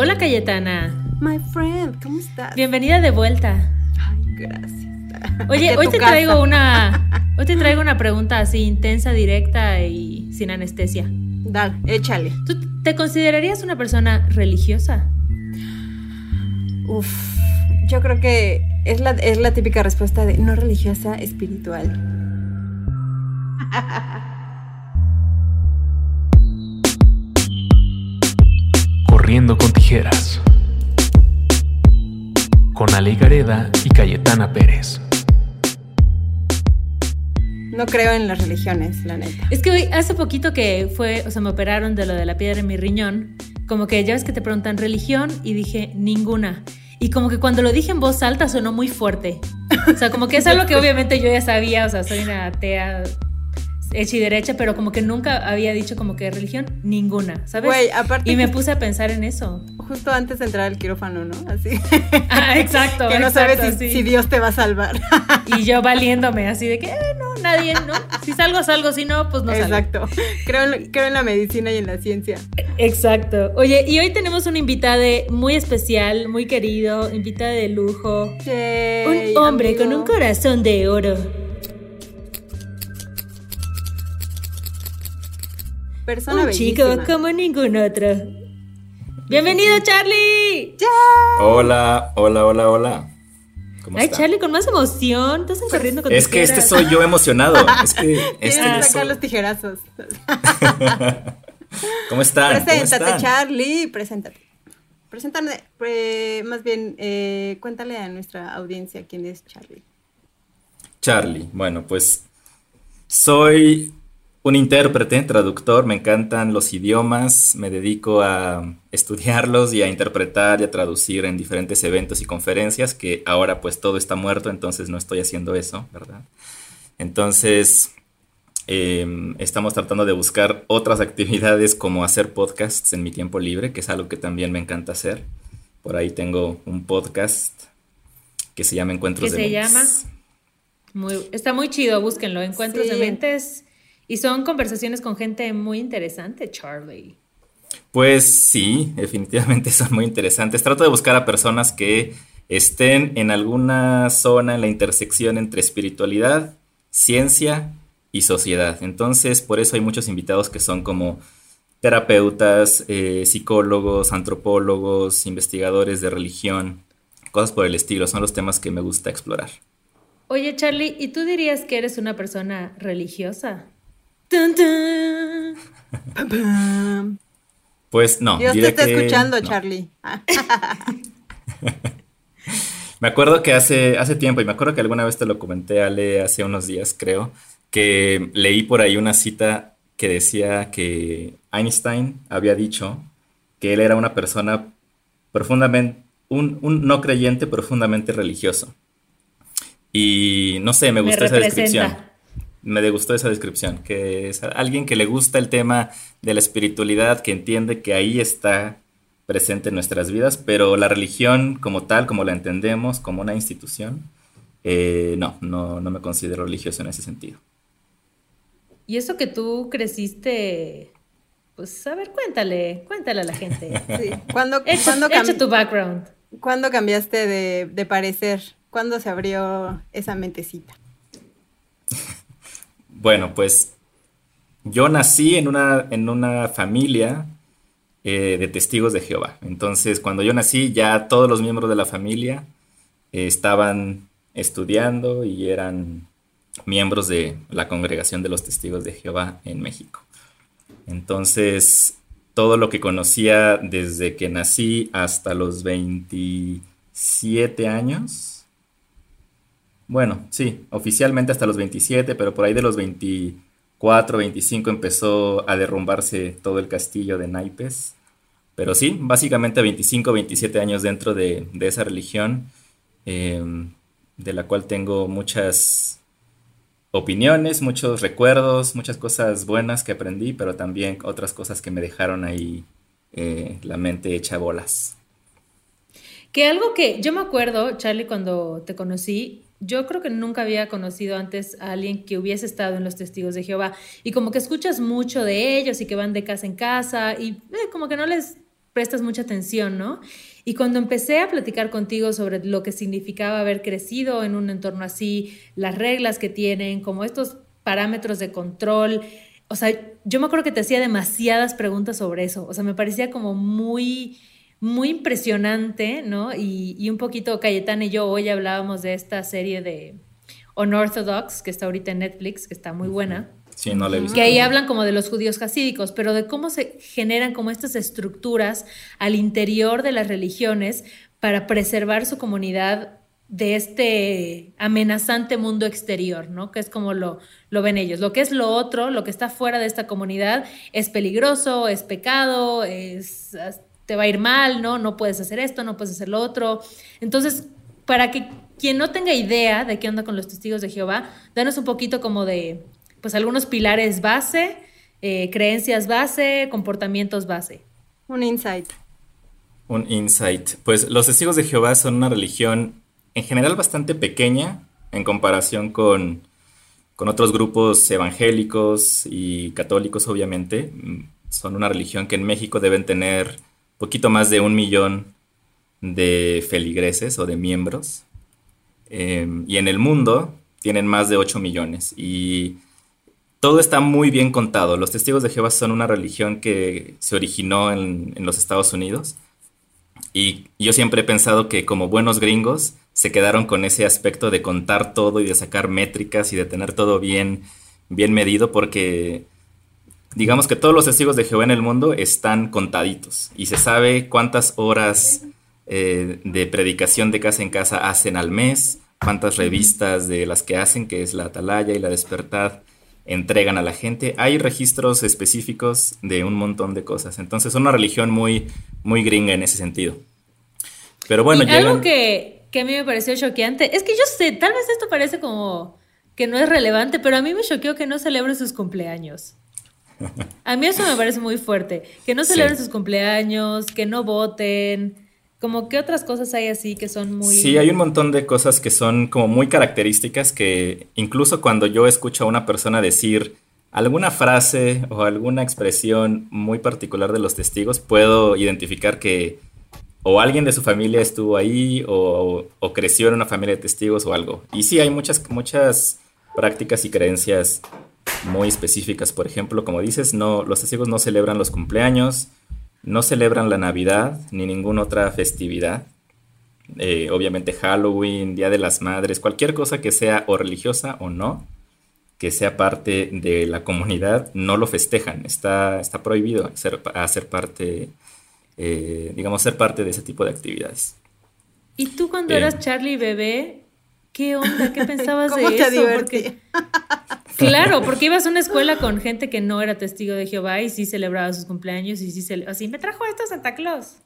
Hola Cayetana. My friend, ¿cómo estás? Bienvenida de vuelta. Ay, gracias. Oye, hoy te traigo una hoy te traigo una pregunta así intensa, directa y sin anestesia. Dale, échale. ¿Tú te considerarías una persona religiosa? Uf, yo creo que es la, es la típica respuesta de no religiosa, espiritual. Corriendo con tijeras. Con Ale Gareda y Cayetana Pérez. No creo en las religiones, la neta. Es que hoy, hace poquito que fue, o sea, me operaron de lo de la piedra en mi riñón, como que ya ves que te preguntan religión y dije ninguna. Y como que cuando lo dije en voz alta sonó muy fuerte. O sea, como que es algo que obviamente yo ya sabía, o sea, soy una atea hecha y derecha, pero como que nunca había dicho como que religión, ninguna, ¿sabes? Güey, aparte y me puse a pensar en eso. Justo antes de entrar al quirófano, ¿no? Así. Ah, exacto. que no exacto, sabes si, sí. si Dios te va a salvar. Y yo valiéndome así de que, eh, no, nadie, ¿no? Si salgo, salgo, si no, pues no salgo. Exacto. Creo en, creo en la medicina y en la ciencia. Exacto. Oye, y hoy tenemos un invitado muy especial, muy querido, invitado de lujo. Yay, Un hombre amigo. con un corazón de oro. Persona un chico bellísima. como ningún otro. Bienvenido, Charlie. Hola, hola, hola, hola. ¿Cómo Ay, está? Charlie, con más emoción. Estás corriendo con Es que este soy yo emocionado. Es que Tienes este que sacar soy- los tijerazos. ¿Cómo están? ¿Cómo Preséntate, están? Charlie. Preséntate. Preséntame, pre- más bien, eh, cuéntale a nuestra audiencia quién es Charlie. Charlie. Bueno, pues soy un intérprete, traductor, me encantan los idiomas, me dedico a estudiarlos y a interpretar y a traducir en diferentes eventos y conferencias, que ahora pues todo está muerto, entonces no estoy haciendo eso, ¿verdad? Entonces, eh, estamos tratando de buscar otras actividades como hacer podcasts en mi tiempo libre, que es algo que también me encanta hacer. Por ahí tengo un podcast que se llama Encuentros ¿Qué de se Mentes. llama? Muy, está muy chido, búsquenlo. Encuentros Sí. de mentes. Y son conversaciones con gente muy interesante, Charlie. Pues sí, definitivamente son muy interesantes. Trato de buscar a personas que estén en alguna zona en la intersección entre espiritualidad, ciencia y sociedad. Entonces, por eso hay muchos invitados que son como terapeutas, eh, psicólogos, antropólogos, investigadores de religión, cosas por el estilo. Son los temas que me gusta explorar. Oye, Charlie, ¿y tú dirías que eres una persona religiosa? Tun, tun. Pues no. Dios te diré está que escuchando, no. Charlie. Ah, Me acuerdo que hace, hace tiempo, y me acuerdo que alguna vez te lo comenté, Ale, hace unos días, creo, que leí por ahí una cita que decía que Einstein había dicho que él era una persona profundamente, un, un no creyente profundamente religioso. Y no sé, me Me gustó esa descripción. Me gustó esa descripción, que es alguien que le gusta el tema de la espiritualidad, que entiende que ahí está presente en nuestras vidas, pero la religión como tal, como la entendemos, como una institución, eh, no, no, no me considero religioso en ese sentido. Y eso que tú creciste, pues a ver, cuéntale, cuéntale a la gente. sí. ¿Cuándo, cam- tu background. cuándo cambiaste de, de parecer? ¿Cuándo se abrió esa mentecita? Bueno, pues yo nací en una, en una familia eh, de testigos de Jehová. Entonces, cuando yo nací, ya todos los miembros de la familia eh, estaban estudiando y eran miembros de la congregación de los testigos de Jehová en México. Entonces, todo lo que conocía desde que nací hasta los 27 años, bueno, sí, oficialmente hasta los 27, pero por ahí de los 24, 25 empezó a derrumbarse todo el castillo de naipes. Pero sí, básicamente 25, 27 años dentro de, de esa religión, eh, de la cual tengo muchas opiniones, muchos recuerdos, muchas cosas buenas que aprendí, pero también otras cosas que me dejaron ahí eh, la mente hecha bolas. Que algo que yo me acuerdo, Charlie, cuando te conocí, yo creo que nunca había conocido antes a alguien que hubiese estado en los testigos de Jehová y como que escuchas mucho de ellos y que van de casa en casa y eh, como que no les prestas mucha atención, ¿no? Y cuando empecé a platicar contigo sobre lo que significaba haber crecido en un entorno así, las reglas que tienen, como estos parámetros de control, o sea, yo me acuerdo que te hacía demasiadas preguntas sobre eso, o sea, me parecía como muy, muy impresionante, ¿no? Y, y un poquito Cayetana y yo hoy hablábamos de esta serie de Unorthodox, que está ahorita en Netflix, que está muy buena. Sí, no le he visto. Que ahí hablan como de los judíos hasídicos, pero de cómo se generan como estas estructuras al interior de las religiones para preservar su comunidad de este amenazante mundo exterior, ¿no? Que es como lo, lo ven ellos. Lo que es lo otro, lo que está fuera de esta comunidad, es peligroso, es pecado, es, te va a ir mal, ¿no? No puedes hacer esto, no puedes hacer lo otro. Entonces, para que quien no tenga idea de qué onda con los testigos de Jehová, danos un poquito como de, pues, algunos pilares base, eh, creencias base, comportamientos base. Un insight. Un insight. Pues los testigos de Jehová son una religión en general bastante pequeña en comparación con, con otros grupos evangélicos y católicos, obviamente. Son una religión que en México deben tener poquito más de un millón de feligreses o de miembros. Eh, y en el mundo tienen más de 8 millones. Y todo está muy bien contado. Los testigos de Jehová son una religión que se originó en, en, los Estados Unidos. Y yo siempre he pensado que como buenos gringos se quedaron con ese aspecto de contar todo y de sacar métricas y de tener todo bien, bien medido porque digamos que todos los testigos de Jehová en el mundo están contaditos y se sabe cuántas horas eh, de predicación de casa en casa hacen al mes, cuántas revistas de las que hacen, que es la Atalaya y la Despertad, entregan a la gente. Hay registros específicos de un montón de cosas. Entonces, es una religión muy, muy gringa en ese sentido. Pero bueno, y llegan... algo que, que a mí me pareció choqueante es que yo sé, tal vez esto parece como que no es relevante, pero a mí me choqueó que no celebren sus cumpleaños. A mí eso me parece muy fuerte. Que no celebren sí. sus cumpleaños, que no voten. Como que otras cosas hay así que son muy... Sí, hay un montón de cosas que son como muy características que incluso cuando yo escucho a una persona decir alguna frase o alguna expresión muy particular de los testigos, puedo identificar que o alguien de su familia estuvo ahí o, o creció en una familia de testigos o algo. Y sí, hay muchas, muchas prácticas y creencias muy específicas. Por ejemplo, como dices, no, los testigos no celebran los cumpleaños, no celebran la Navidad ni ninguna otra festividad. Eh, obviamente Halloween, Día de las Madres, cualquier cosa que sea o religiosa o no, que sea parte de la comunidad, no lo festejan. Está, está prohibido ser, hacer parte, eh, digamos, ser parte de ese tipo de actividades. ¿Y tú cuando eh, eras Charlie bebé, qué onda? ¿Qué pensabas ¿Cómo de te eso? Porque, claro, porque ibas a una escuela con gente que no era testigo de Jehová y sí celebraba sus cumpleaños y sí se, así me trajo esto Santa Claus.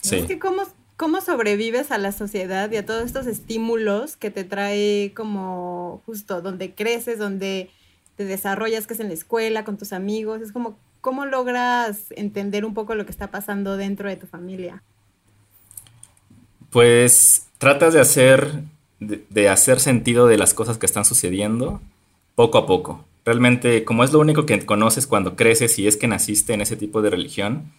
Sí. Es que cómo, cómo sobrevives a la sociedad y a todos estos estímulos que te trae como justo donde creces, donde te desarrollas, que es en la escuela, con tus amigos. Es como, ¿cómo logras entender un poco lo que está pasando dentro de tu familia? Pues tratas de hacer, de, hacer sentido de las cosas que están sucediendo poco a poco. Realmente, como es lo único que conoces cuando creces y es que naciste en ese tipo de religión,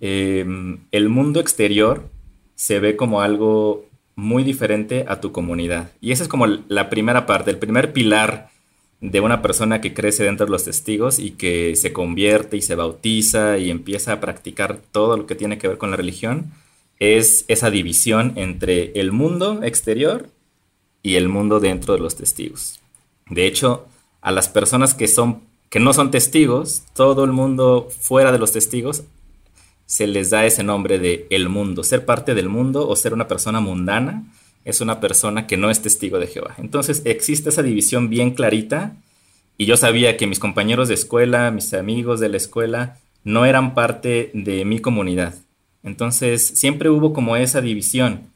eh, el mundo exterior se ve como algo muy diferente a tu comunidad. Y esa es como la primera parte, el primer pilar de una persona que crece dentro de los testigos y que se convierte y se bautiza y empieza a practicar todo lo que tiene que ver con la religión, es esa división entre el mundo exterior y el mundo dentro de los testigos. De hecho, a las personas que, son, que no son testigos, todo el mundo fuera de los testigos, se les da ese nombre de el mundo. Ser parte del mundo o ser una persona mundana es una persona que no es testigo de Jehová. Entonces existe esa división bien clarita y yo sabía que mis compañeros de escuela, mis amigos de la escuela, no eran parte de mi comunidad. Entonces siempre hubo como esa división.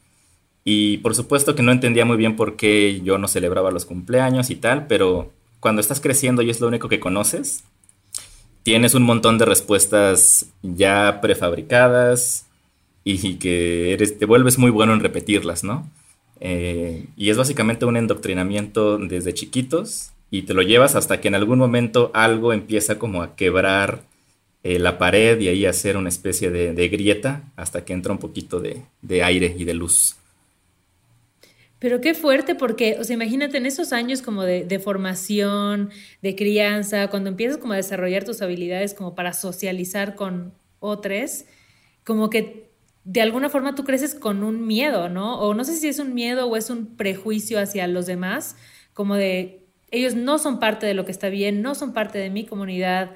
Y por supuesto que no entendía muy bien por qué yo no celebraba los cumpleaños y tal, pero cuando estás creciendo y es lo único que conoces, tienes un montón de respuestas ya prefabricadas y que eres, te vuelves muy bueno en repetirlas, ¿no? Eh, y es básicamente un endoctrinamiento desde chiquitos y te lo llevas hasta que en algún momento algo empieza como a quebrar eh, la pared y ahí hacer una especie de, grieta hasta que entra un poquito de, de aire y de luz. Pero qué fuerte porque, o sea, imagínate en esos años como de, formación, de crianza, cuando empiezas como a desarrollar tus habilidades como para socializar con otros, como que de alguna forma tú creces con un miedo, ¿no? O no sé si es un miedo o es un prejuicio hacia los demás, como de ellos no son parte de lo que está bien, no son parte de mi comunidad,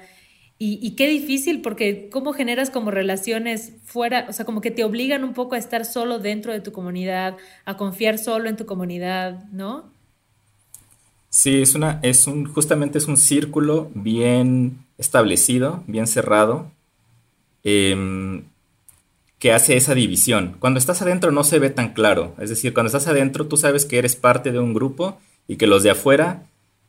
y, qué difícil, porque cómo generas como relaciones fuera, o sea, como que te obligan un poco a estar solo dentro de tu comunidad, a confiar solo en tu comunidad, ¿no? Sí, es una, es un, justamente es un círculo bien establecido, bien cerrado, em, que hace esa división. Cuando estás adentro no se ve tan claro, es decir, cuando estás adentro tú sabes que eres parte de un grupo y que los de afuera,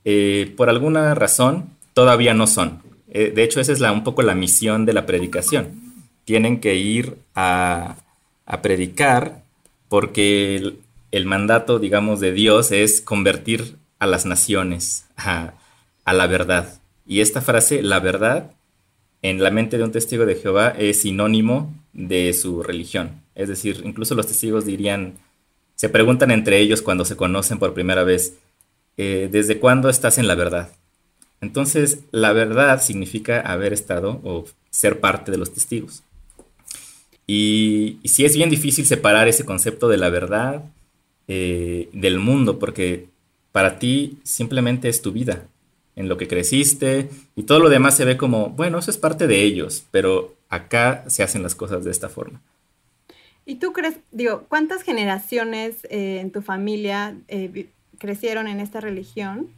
eh, por alguna razón, todavía no son. Eh, de hecho, esa es la, un poco la misión de la predicación. Tienen que ir a, predicar porque el, mandato, digamos, de Dios es convertir a las naciones a, la verdad. Y esta frase, la verdad, en la mente de un testigo de Jehová es sinónimo de su religión. Es decir, incluso los testigos dirían, se preguntan entre ellos cuando se conocen por primera vez, eh, ¿desde cuándo estás en la verdad? Entonces, la verdad significa haber estado o ser parte de los testigos. Y, sí es bien difícil separar ese concepto de la verdad eh, del mundo, porque para ti simplemente es tu vida, en lo que creciste, y todo lo demás se ve como, bueno, eso es parte de ellos, pero acá se hacen las cosas de esta forma. ¿Y tú crees, digo, cuántas generaciones eh, en tu familia eh, crecieron en esta religión?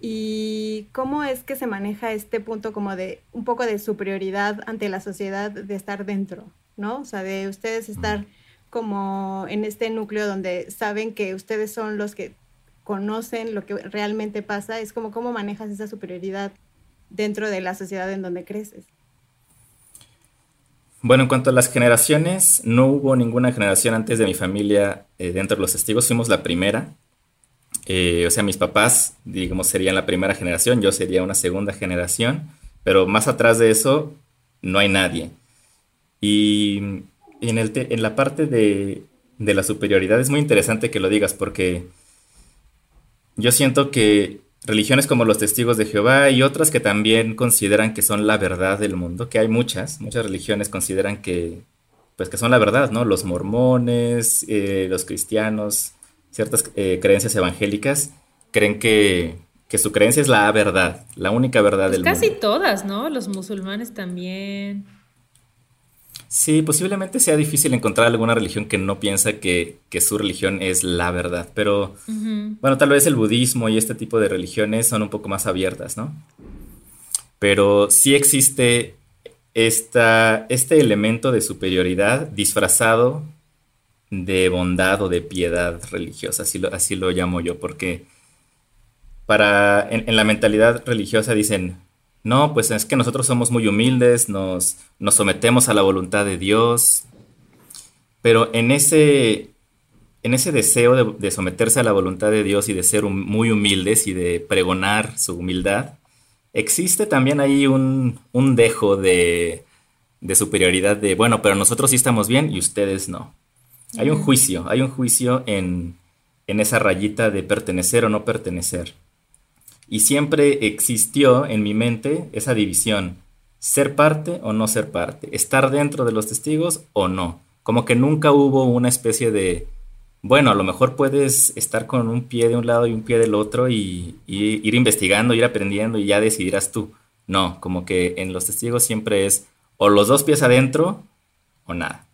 Y cómo es que se maneja este punto como de un poco de superioridad ante la sociedad de estar dentro, ¿no? O sea, de ustedes estar como en este núcleo donde saben que ustedes son los que conocen lo que realmente pasa, es como cómo manejas esa superioridad dentro de la sociedad en donde creces. Bueno, en cuanto a las generaciones, no hubo ninguna generación antes de mi familia eh, dentro de los testigos, fuimos la primera. Eh, o sea, mis papás, digamos, serían la primera generación, yo sería una segunda generación, pero más atrás de eso no hay nadie. Y en, el en la parte de, de la superioridad es muy interesante que lo digas porque yo siento que religiones como los testigos de Jehová y otras que también consideran que son la verdad del mundo, que hay muchas, muchas religiones consideran que, pues que son la verdad, ¿no? Los mormones, eh, los cristianos, ciertas eh, creencias evangélicas creen que, su creencia es la verdad, la única verdad pues del casi mundo. Casi todas, ¿no? Los musulmanes también. Sí, posiblemente sea difícil encontrar alguna religión que no piensa que, su religión es la verdad, pero bueno, tal vez el budismo y este tipo de religiones son un poco más abiertas, ¿no? Pero sí existe esta, este elemento de superioridad disfrazado de bondad o de piedad religiosa, así lo, así lo llamo yo, porque para, en, la mentalidad religiosa dicen, no, pues es que nosotros somos muy humildes, nos, nos sometemos a la voluntad de Dios, pero en ese, en ese deseo de, someterse a la voluntad de Dios y de ser muy humildes y de pregonar su humildad, existe también ahí un, un dejo de, de superioridad de, bueno, pero nosotros sí estamos bien y ustedes no. Hay un juicio, hay un juicio en, esa rayita de pertenecer o no pertenecer. Y siempre existió en mi mente esa división, ser parte o no ser parte, estar dentro de los testigos o no. Como que nunca hubo una especie de, bueno, a lo mejor puedes estar con un pie de un lado y un pie del otro y, y ir investigando, ir aprendiendo y ya decidirás tú. No, como que en los testigos siempre es o los dos pies adentro o nada.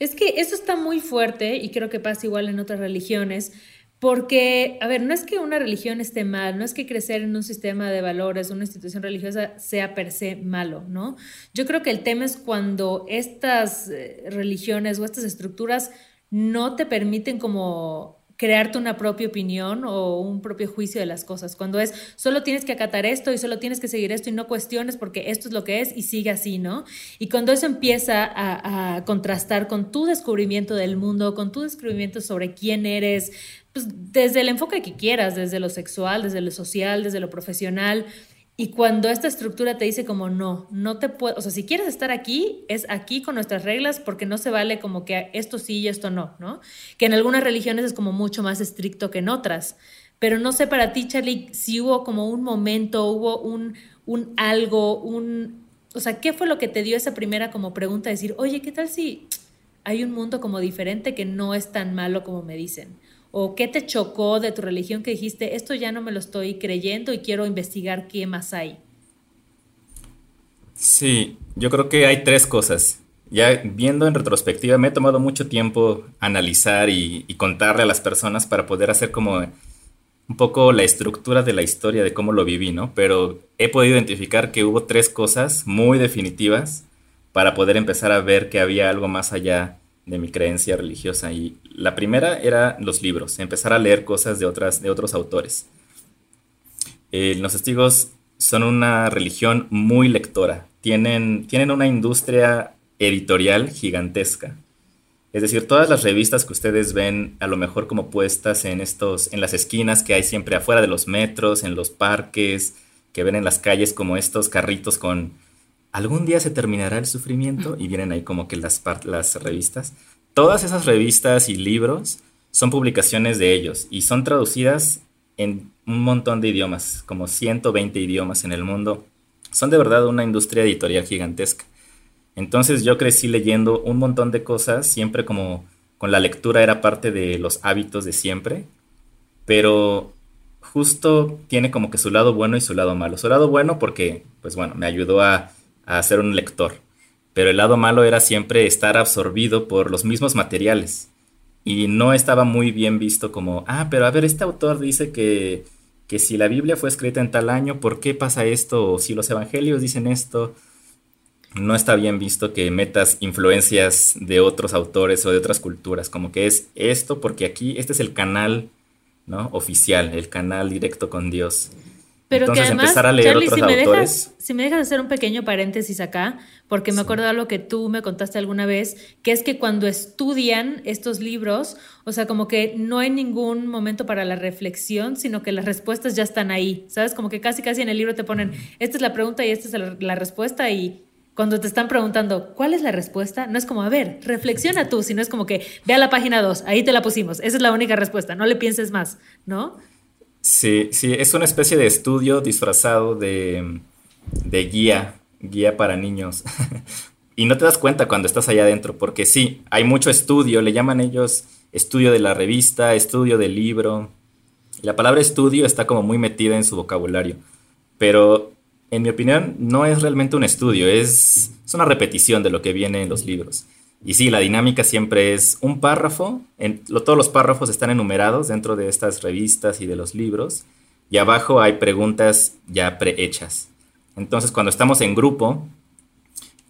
Es que eso está muy fuerte y creo que pasa igual en otras religiones, porque, a ver, no es que una religión esté mal, no es que crecer en un sistema de valores, una institución religiosa sea per se malo, ¿no? Yo creo que el tema es cuando estas eh, religiones o estas estructuras no te permiten como crearte una propia opinión o un propio juicio de las cosas. Cuando es, solo tienes que acatar esto y solo tienes que seguir esto y no cuestiones porque esto es lo que es y sigue así, ¿no? Y cuando eso empieza a, contrastar con tu descubrimiento del mundo, con tu descubrimiento sobre quién eres, pues desde el enfoque que quieras, desde lo sexual, desde lo social, desde lo profesional, Y cuando esta estructura te dice como no, no te puedo, o sea, si quieres estar aquí, es aquí con nuestras reglas porque no se vale como que esto sí y esto no, ¿no? Que en algunas religiones es como mucho más estricto que en otras. Pero no sé para ti, Charlie, si hubo como un momento, hubo un, un algo, un... O sea, ¿qué fue lo que te dio esa primera como pregunta? Decir, oye, ¿qué tal si hay un mundo como diferente que no es tan malo como me dicen? ¿O qué te chocó de tu religión que dijiste, esto ya no me lo estoy creyendo y quiero investigar qué más hay? Sí, yo creo que hay tres cosas. Ya viendo en retrospectiva, me he tomado mucho tiempo analizar y, contarle a las personas para poder hacer como un poco la estructura de la historia de cómo lo viví, ¿no? Pero he podido identificar que hubo tres cosas muy definitivas para poder empezar a ver que había algo más allá de mi creencia religiosa. Y la primera era los libros, empezar a leer cosas de, otras, de otros autores. Eh, los testigos son una religión muy lectora, tienen, tienen una industria editorial gigantesca. Es decir, todas las revistas que ustedes ven a lo mejor como puestas en estos en las esquinas que hay siempre afuera de los metros, en los parques, que ven en las calles como estos carritos con algún día se terminará el sufrimiento y vienen ahí como que las, las revistas. Todas esas revistas y libros son publicaciones de ellos y son traducidas en un montón de idiomas, como 120 idiomas en el mundo. Son de verdad una industria editorial gigantesca. Entonces yo crecí leyendo un montón de cosas, siempre como con la lectura era parte de los hábitos de siempre, pero justo tiene como que su lado bueno y su lado malo. Su lado bueno porque, pues bueno, me ayudó a a ser un lector. Pero el lado malo era siempre estar absorbido por los mismos materiales. Y no estaba muy bien visto como, ah, pero a ver, este autor dice que, que si la Biblia fue escrita en tal año, ¿por qué pasa esto? O si los evangelios dicen esto, no está bien visto que metas influencias de otros autores o de otras culturas, como que es esto porque aquí este es el canal ¿no? oficial, el canal directo con Dios. Pero que además, Charlie, si me, dejas, si me dejas hacer un pequeño paréntesis acá, porque me acuerdo de lo que tú me contaste alguna vez, que es que cuando estudian estos libros, o sea, como que no hay ningún momento para la reflexión, sino que las respuestas ya están ahí, ¿sabes? Como que casi casi en el libro te ponen, esta es la pregunta y esta es la, respuesta y cuando te están preguntando cuál es la respuesta, no es como, a ver, reflexiona tú, sino es como que ve a la página 2, ahí te la pusimos, esa es la única respuesta, no le pienses más, ¿no? Sí, sí, es una especie de estudio disfrazado de, guía, guía para niños. y no te das cuenta cuando estás allá adentro, porque sí, hay mucho estudio, le llaman ellos estudio de la revista, estudio del libro. La palabra estudio está como muy metida en su vocabulario, pero en mi opinión no es realmente un estudio, es, es una repetición de lo que viene en los libros. Y sí, la dinámica siempre es un párrafo, todos los párrafos están enumerados dentro de estas revistas y de los libros, y abajo hay preguntas ya prehechas. Entonces, cuando estamos en grupo,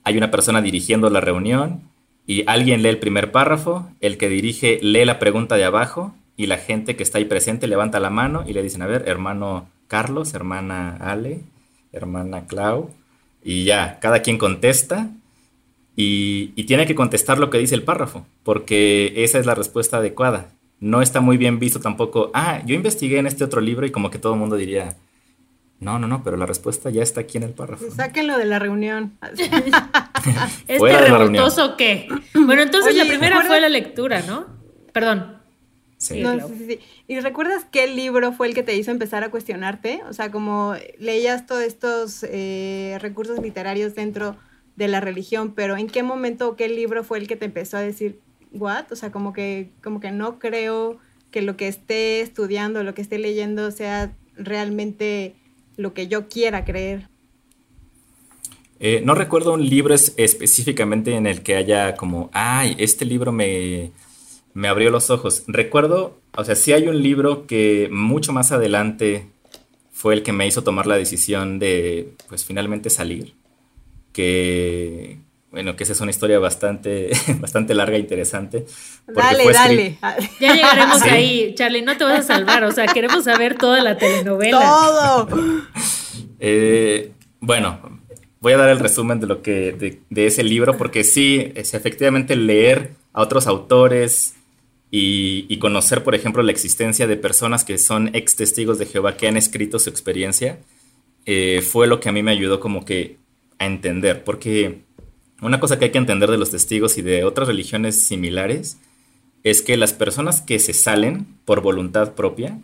hay una persona dirigiendo la reunión y alguien lee el primer párrafo, el que dirige lee la pregunta de abajo y la gente que está ahí presente levanta la mano y le dicen, a ver, hermano Carlos, hermana Ale, hermana Clau, y ya, cada quien contesta y, tiene que contestar lo que dice el párrafo, porque esa es la respuesta adecuada. No está muy bien visto tampoco, ah, yo investigué en este otro libro y como que todo el mundo diría, no, no, no, pero la respuesta ya está aquí en el párrafo. Sáquenlo de la reunión. ¿Este revoltoso qué? Bueno, entonces la primera fue la lectura, ¿no? Perdón. Sí. sí, sí, ¿Y recuerdas qué libro fue el que te hizo empezar a cuestionarte? O sea, como leías todos estos eh, recursos literarios dentro de la religión, pero ¿en qué momento o qué libro fue el que te empezó a decir, what? O sea, como que, como que no creo que lo que esté estudiando, lo que esté leyendo sea realmente lo que yo quiera creer. Eh, no recuerdo un libro específicamente en el que haya como, ay, este libro me, me abrió los ojos. Recuerdo, o sea, sí hay un libro que mucho más adelante fue el que me hizo tomar la decisión de, pues, finalmente salir que, bueno, que esa es una historia bastante, bastante larga e interesante. Dale, dale. Ya llegaremos ahí, Charlie, no te vas a salvar, o sea, queremos saber toda la telenovela. Todo. Eh, bueno, voy a dar el resumen de lo que, de, ese libro, porque sí, es efectivamente leer a otros autores y, y, conocer, por ejemplo, la existencia de personas que son ex testigos de Jehová que han escrito su experiencia, eh, fue lo que a mí me ayudó como que a entender, porque una cosa que hay que entender de los testigos y de otras religiones similares es que las personas que se salen por voluntad propia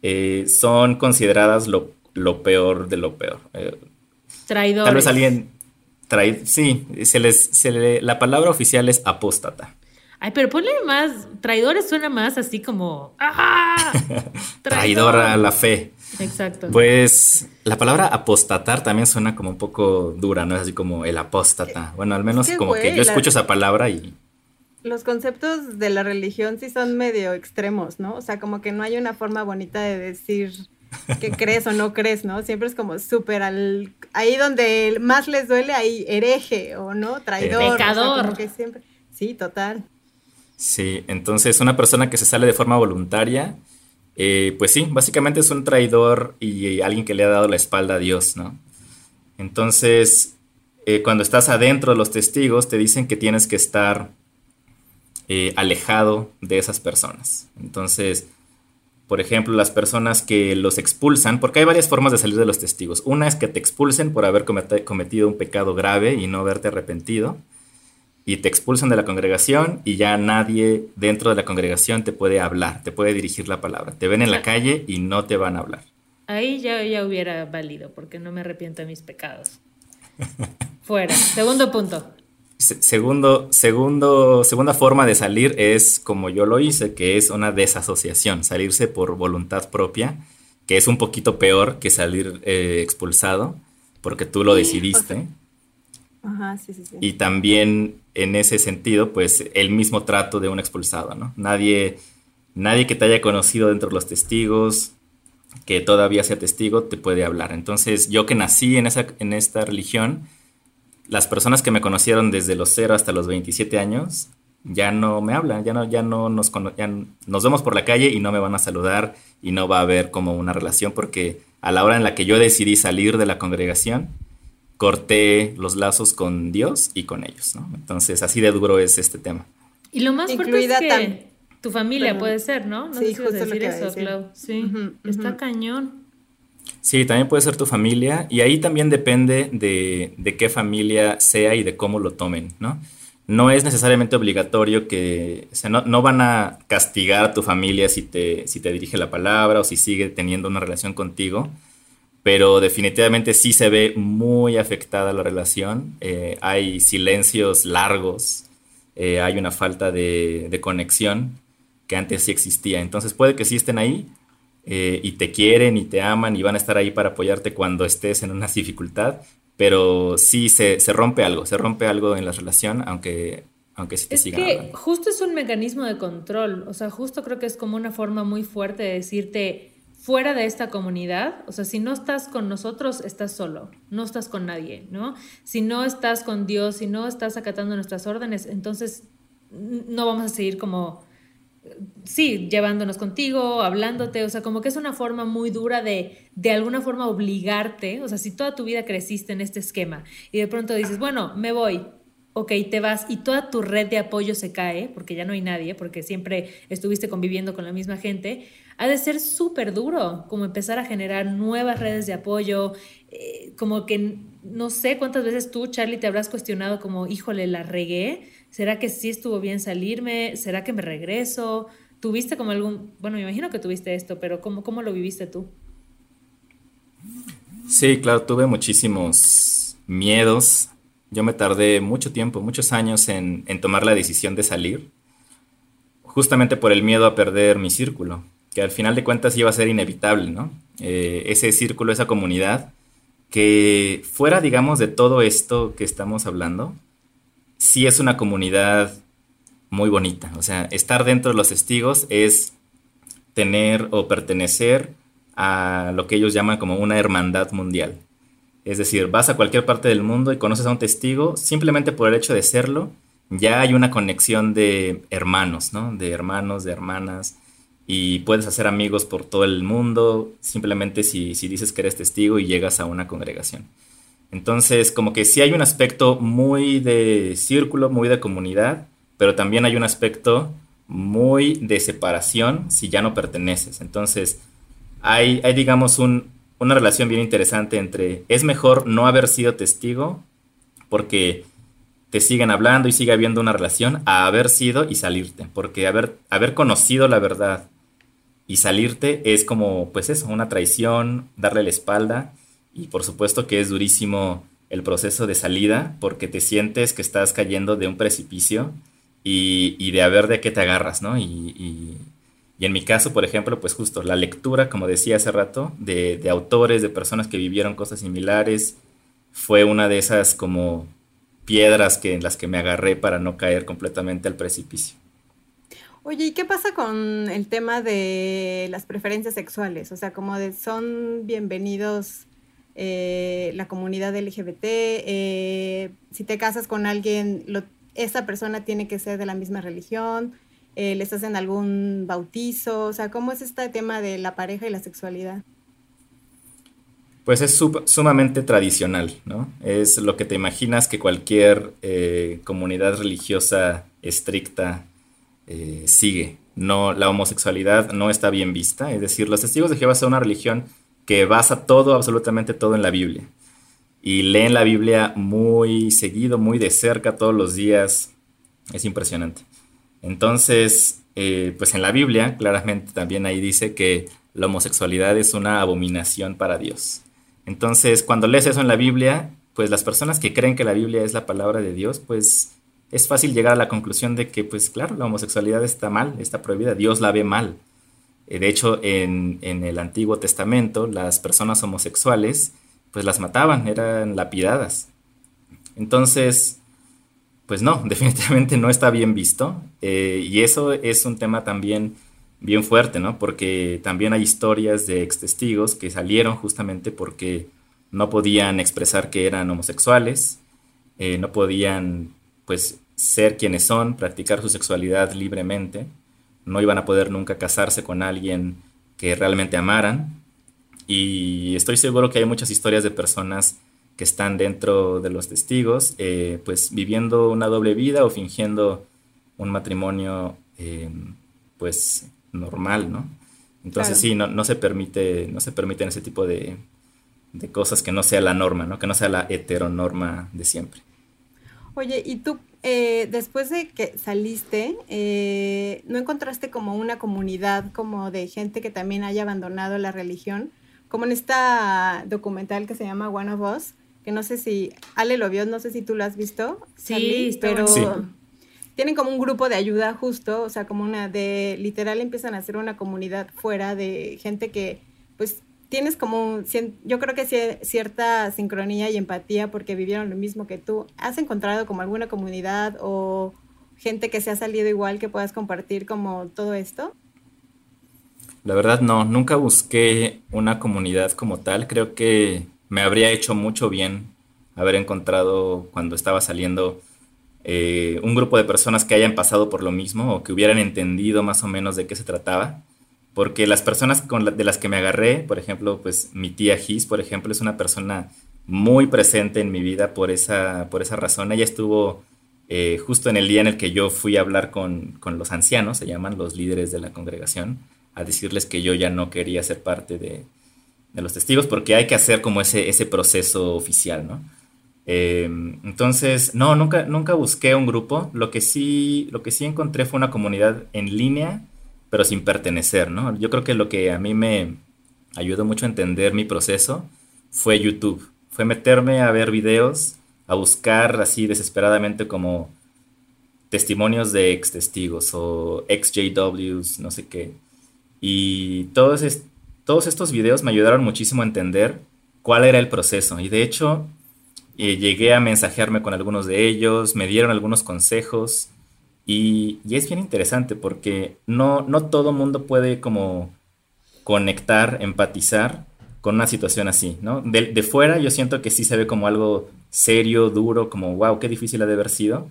eh, son consideradas lo, peor de lo peor. Eh, Traidores. Tal vez alguien... sí, se les, se la palabra oficial es apóstata. Ay, pero ponle más, traidores suena más así como... ¡Ah! Traidor a la fe. Exacto. Pues la palabra apostatar también suena como un poco dura, ¿no? Es así como el apóstata. Bueno, al menos como que yo escucho esa palabra y... Los conceptos de la religión sí son medio extremos, ¿no? O sea, como que no hay una forma bonita de decir que crees o no crees, ¿no? Siempre es como súper al... Ahí donde más les duele, ahí hereje o no, traidor. Pecador. siempre... Sí, total. Sí, entonces una persona que se sale de forma voluntaria, eh, pues sí, básicamente es un traidor y alguien que le ha dado la espalda a Dios, ¿no? Entonces, eh, cuando estás adentro de los testigos, te dicen que tienes que estar eh, alejado de esas personas. Entonces, por ejemplo, las personas que los expulsan, porque hay varias formas de salir de los testigos. Una es que te expulsen por haber cometido un pecado grave y no haberte arrepentido y te expulsan de la congregación y ya nadie dentro de la congregación te puede hablar, te puede dirigir la palabra. Te ven en la calle y no te van a hablar. Ahí ya, ya hubiera valido porque no me arrepiento de mis pecados. Fuera. Segundo punto. segundo, segundo, segunda forma de salir es como yo lo hice, que es una desasociación, salirse por voluntad propia, que es un poquito peor que salir eh, expulsado, porque tú lo decidiste. Ajá, sí, sí, sí. Y también en ese sentido, pues el mismo trato de un expulsado, ¿no? Nadie, nadie que te haya conocido dentro de los testigos, que todavía sea testigo, te puede hablar. Entonces, yo que nací en, esa, en esta religión, las personas que me conocieron desde los 0 hasta los 27 años, ya no me hablan, ya no, ya no nos, ya nos vemos por la calle y no me van a saludar y no va a haber como una relación porque a la hora en la que yo decidí salir de la congregación, corté los lazos con Dios y con ellos, ¿no? Entonces, así de duro es este tema. Y lo más fuerte es que tu familia puede ser, ¿no? No sí, sé si decir eso, Clau. Sí, está cañón. Sí, también puede ser tu familia y ahí también depende de, de, qué familia sea y de cómo lo tomen, ¿no? No es necesariamente obligatorio que, o sea, no, no, van a castigar a tu familia si te, si te dirige la palabra o si sigue teniendo una relación contigo, pero definitivamente sí se ve muy afectada la relación. Eh, hay silencios largos, eh, hay una falta de, conexión que antes sí existía. Entonces puede que sí estén ahí eh, y te quieren y te aman y van a estar ahí para apoyarte cuando estés en una dificultad, pero sí se, rompe algo, se rompe algo en la relación, aunque, aunque sí te es que justo es un mecanismo de control, o sea, justo creo que es como una forma muy fuerte de decirte fuera de esta comunidad, o sea, si no estás con nosotros, estás solo, no estás con nadie, ¿no? Si no estás con Dios, si no estás acatando nuestras órdenes, entonces no vamos a seguir como, sí, llevándonos contigo, hablándote, o sea, como que es una forma muy dura de, de alguna forma, obligarte, o sea, si toda tu vida creciste en este esquema y de pronto dices, bueno, me voy, ok, te vas y toda tu red de apoyo se cae, porque ya no hay nadie, porque siempre estuviste conviviendo con la misma gente, ha de ser súper duro, como empezar a generar nuevas redes de apoyo, eh, como que no sé cuántas veces tú, Charlie, te habrás cuestionado como, híjole, la regué, ¿será que sí estuvo bien salirme? ¿Será que me regreso? ¿Tuviste como algún, bueno, me imagino que tuviste esto, pero ¿cómo, cómo lo viviste tú? Sí, claro, tuve muchísimos miedos. Yo me tardé mucho tiempo, muchos años en, en tomar la decisión de salir, justamente por el miedo a perder mi círculo que al final de cuentas iba a ser inevitable, ¿no? Eh, ese círculo, esa comunidad, que fuera, digamos, de todo esto que estamos hablando, sí es una comunidad muy bonita. O sea, estar dentro de los testigos es tener o pertenecer a lo que ellos llaman como una hermandad mundial. Es decir, vas a cualquier parte del mundo y conoces a un testigo, simplemente por el hecho de serlo, ya hay una conexión de hermanos, ¿no? De hermanos, de hermanas, y puedes hacer amigos por todo el mundo simplemente si, dices que eres testigo y llegas a una congregación. Entonces, como que sí hay un aspecto muy de círculo, muy de comunidad, pero también hay un aspecto muy de separación si ya no perteneces. Entonces, hay, hay digamos, un, una relación bien interesante entre es mejor no haber sido testigo porque te siguen hablando y sigue habiendo una relación a haber sido y salirte, porque haber, haber conocido la verdad y salirte es como, pues eso, una traición, darle la espalda y por supuesto que es durísimo el proceso de salida porque te sientes que estás cayendo de un precipicio y, de a ver de qué te agarras, ¿no? Y, en mi caso, por ejemplo, pues justo la lectura, como decía hace rato, de, de autores, de personas que vivieron cosas similares, fue una de esas como piedras que, en las que me agarré para no caer completamente al precipicio. Oye, ¿y qué pasa con el tema de las preferencias sexuales? O sea, como de son bienvenidos eh, la comunidad LGBT, eh, si te casas con alguien, esa persona tiene que ser de la misma religión, eh, les hacen algún bautizo, o sea, ¿cómo es este tema de la pareja y la sexualidad? Pues es sumamente tradicional, ¿no? Es lo que te imaginas que cualquier comunidad religiosa estricta sigue. No, la homosexualidad no está bien vista, es decir, los testigos de Jehová son una religión que basa todo, absolutamente todo en la Biblia. Y leen la Biblia muy seguido, muy de cerca, todos los días. Es impresionante. Entonces, eh, pues en la Biblia, claramente también ahí dice que la homosexualidad es una abominación para Dios. Entonces, cuando lees eso en la Biblia, pues las personas que creen que la Biblia es la palabra de Dios, pues es fácil llegar a la conclusión de que, pues claro, la homosexualidad está mal, está prohibida, Dios la ve mal. Eh, de hecho, en, el Antiguo Testamento, las personas homosexuales, pues las mataban, eran lapidadas. Entonces, pues no, definitivamente no está bien visto. Eh, y eso es un tema también bien fuerte, ¿no? Porque también hay historias de ex testigos que salieron justamente porque no podían expresar que eran homosexuales, eh, no podían, pues, ser quienes son, practicar su sexualidad libremente no iban a poder nunca casarse con alguien que realmente amaran. Y estoy seguro que hay muchas historias de personas que están dentro de los testigos, eh, pues viviendo una doble vida o fingiendo un matrimonio, em, pues normal, ¿no? Entonces sí, no, no, se permite, no se permiten ese tipo de, de cosas que no sea la norma, ¿no? Que no sea la heteronorma de siempre. Oye, ¿y tú eh, después de que saliste, eh, ¿no encontraste como una comunidad como de gente que también haya abandonado la religión? Como en esta documental que se llama One of Us, que no sé si Ale lo vio, no sé si tú lo has visto. Sí, pero tienen como un grupo de ayuda justo, o sea, como una de, literal empiezan a hacer una comunidad fuera de gente que pues tienes como, yo creo que cierta sincronía y empatía porque vivieron lo mismo que tú. ¿Has encontrado como alguna comunidad o gente que se ha salido igual que puedas compartir como todo esto? La verdad no, nunca busqué una comunidad como tal. Creo que me habría hecho mucho bien haber encontrado cuando estaba saliendo eh, un grupo de personas que hayan pasado por lo mismo o que hubieran entendido más o menos de qué se trataba porque las personas de las que me agarré, por ejemplo, pues mi tía Gis, por ejemplo, es una persona muy presente en mi vida por esa, por esa razón. Ella estuvo eh, justo en el día en el que yo fui a hablar con, los ancianos, se llaman los líderes de la congregación, a decirles que yo ya no quería ser parte de, los testigos porque hay que hacer como ese, ese proceso oficial, ¿no? Em, entonces, no, nunca, nunca busqué un grupo. Lo que, sí, lo que sí encontré fue una comunidad en línea pero sin pertenecer, ¿no? Yo creo que lo que a mí me ayudó mucho a entender mi proceso fue YouTube. Fue meterme a ver videos, a buscar así desesperadamente como testimonios de ex testigos o ex JWs, no sé qué. Y todos, estos videos me ayudaron muchísimo a entender cuál era el proceso. Y de hecho, eh, llegué a mensajearme con algunos de ellos, me dieron algunos consejos y, es bien interesante porque no, no todo mundo puede como conectar, empatizar con una situación así, ¿no? De, fuera yo siento que sí se ve como algo serio, duro, como, wow, qué difícil ha de haber sido,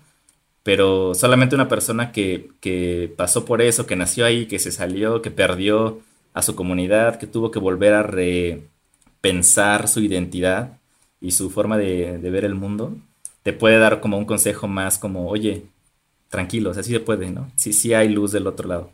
pero solamente una persona que, que pasó por eso, que nació ahí, que se salió, que perdió a su comunidad, que tuvo que volver a repensar su identidad y su forma de, de ver el mundo, te puede dar como un consejo más como, oye, tranquilos, así se puede, ¿no? Sí, sí hay luz del otro lado.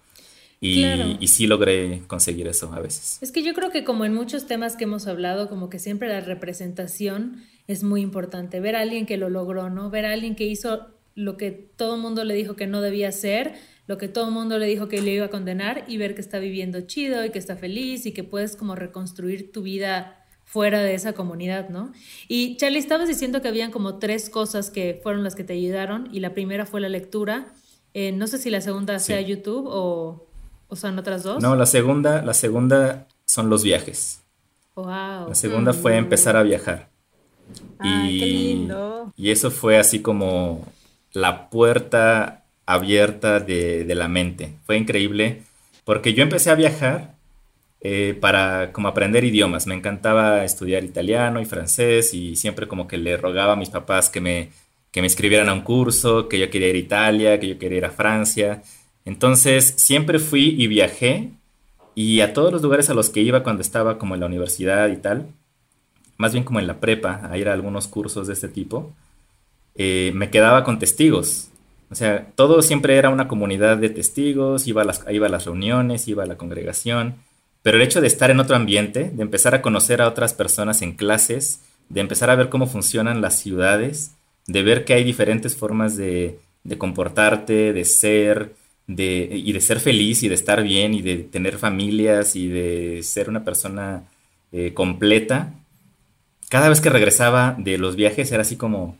Y, Claro. y sí logré conseguir eso a veces. Es que yo creo que como en muchos temas que hemos hablado, como que siempre la representación es muy importante. Ver a alguien que lo logró, ¿no? Ver a alguien que hizo lo que todo el mundo le dijo que no debía hacer, lo que todo el mundo le dijo que le iba a condenar y ver que está viviendo chido y que está feliz y que puedes como reconstruir tu vida fuera de esa comunidad, ¿no? Y Charlie, estabas diciendo que habían como tres cosas que fueron las que te ayudaron y la primera fue la lectura. Eh, no sé si la segunda Sí. sea YouTube o, o son otras dos. No, la segunda, la segunda son los viajes. Wow. La segunda fue empezar a viajar. Ay, qué lindo. y eso fue así como la puerta abierta de, de la mente. Fue increíble porque yo empecé a viajar eh, para como aprender idiomas. Me encantaba estudiar italiano y francés y siempre como que le rogaba a mis papás que me, que me inscribieran a un curso, que yo quería ir a Italia, que yo quería ir a Francia. Entonces siempre fui y viajé y a todos los lugares a los que iba cuando estaba como en la universidad y tal, más bien como en la prepa, a ir a algunos cursos de este tipo, eh, me quedaba con testigos. O sea, todo siempre era una comunidad de testigos, iba a, las, iba a las reuniones, iba a la congregación, pero el hecho de estar en otro ambiente, de empezar a conocer a otras personas en clases, de empezar a ver cómo funcionan las ciudades, de ver que hay diferentes formas de, de comportarte, de ser, de, y de ser feliz y de estar bien y de tener familias y de ser una persona eh, completa, cada vez que regresaba de los viajes era así como,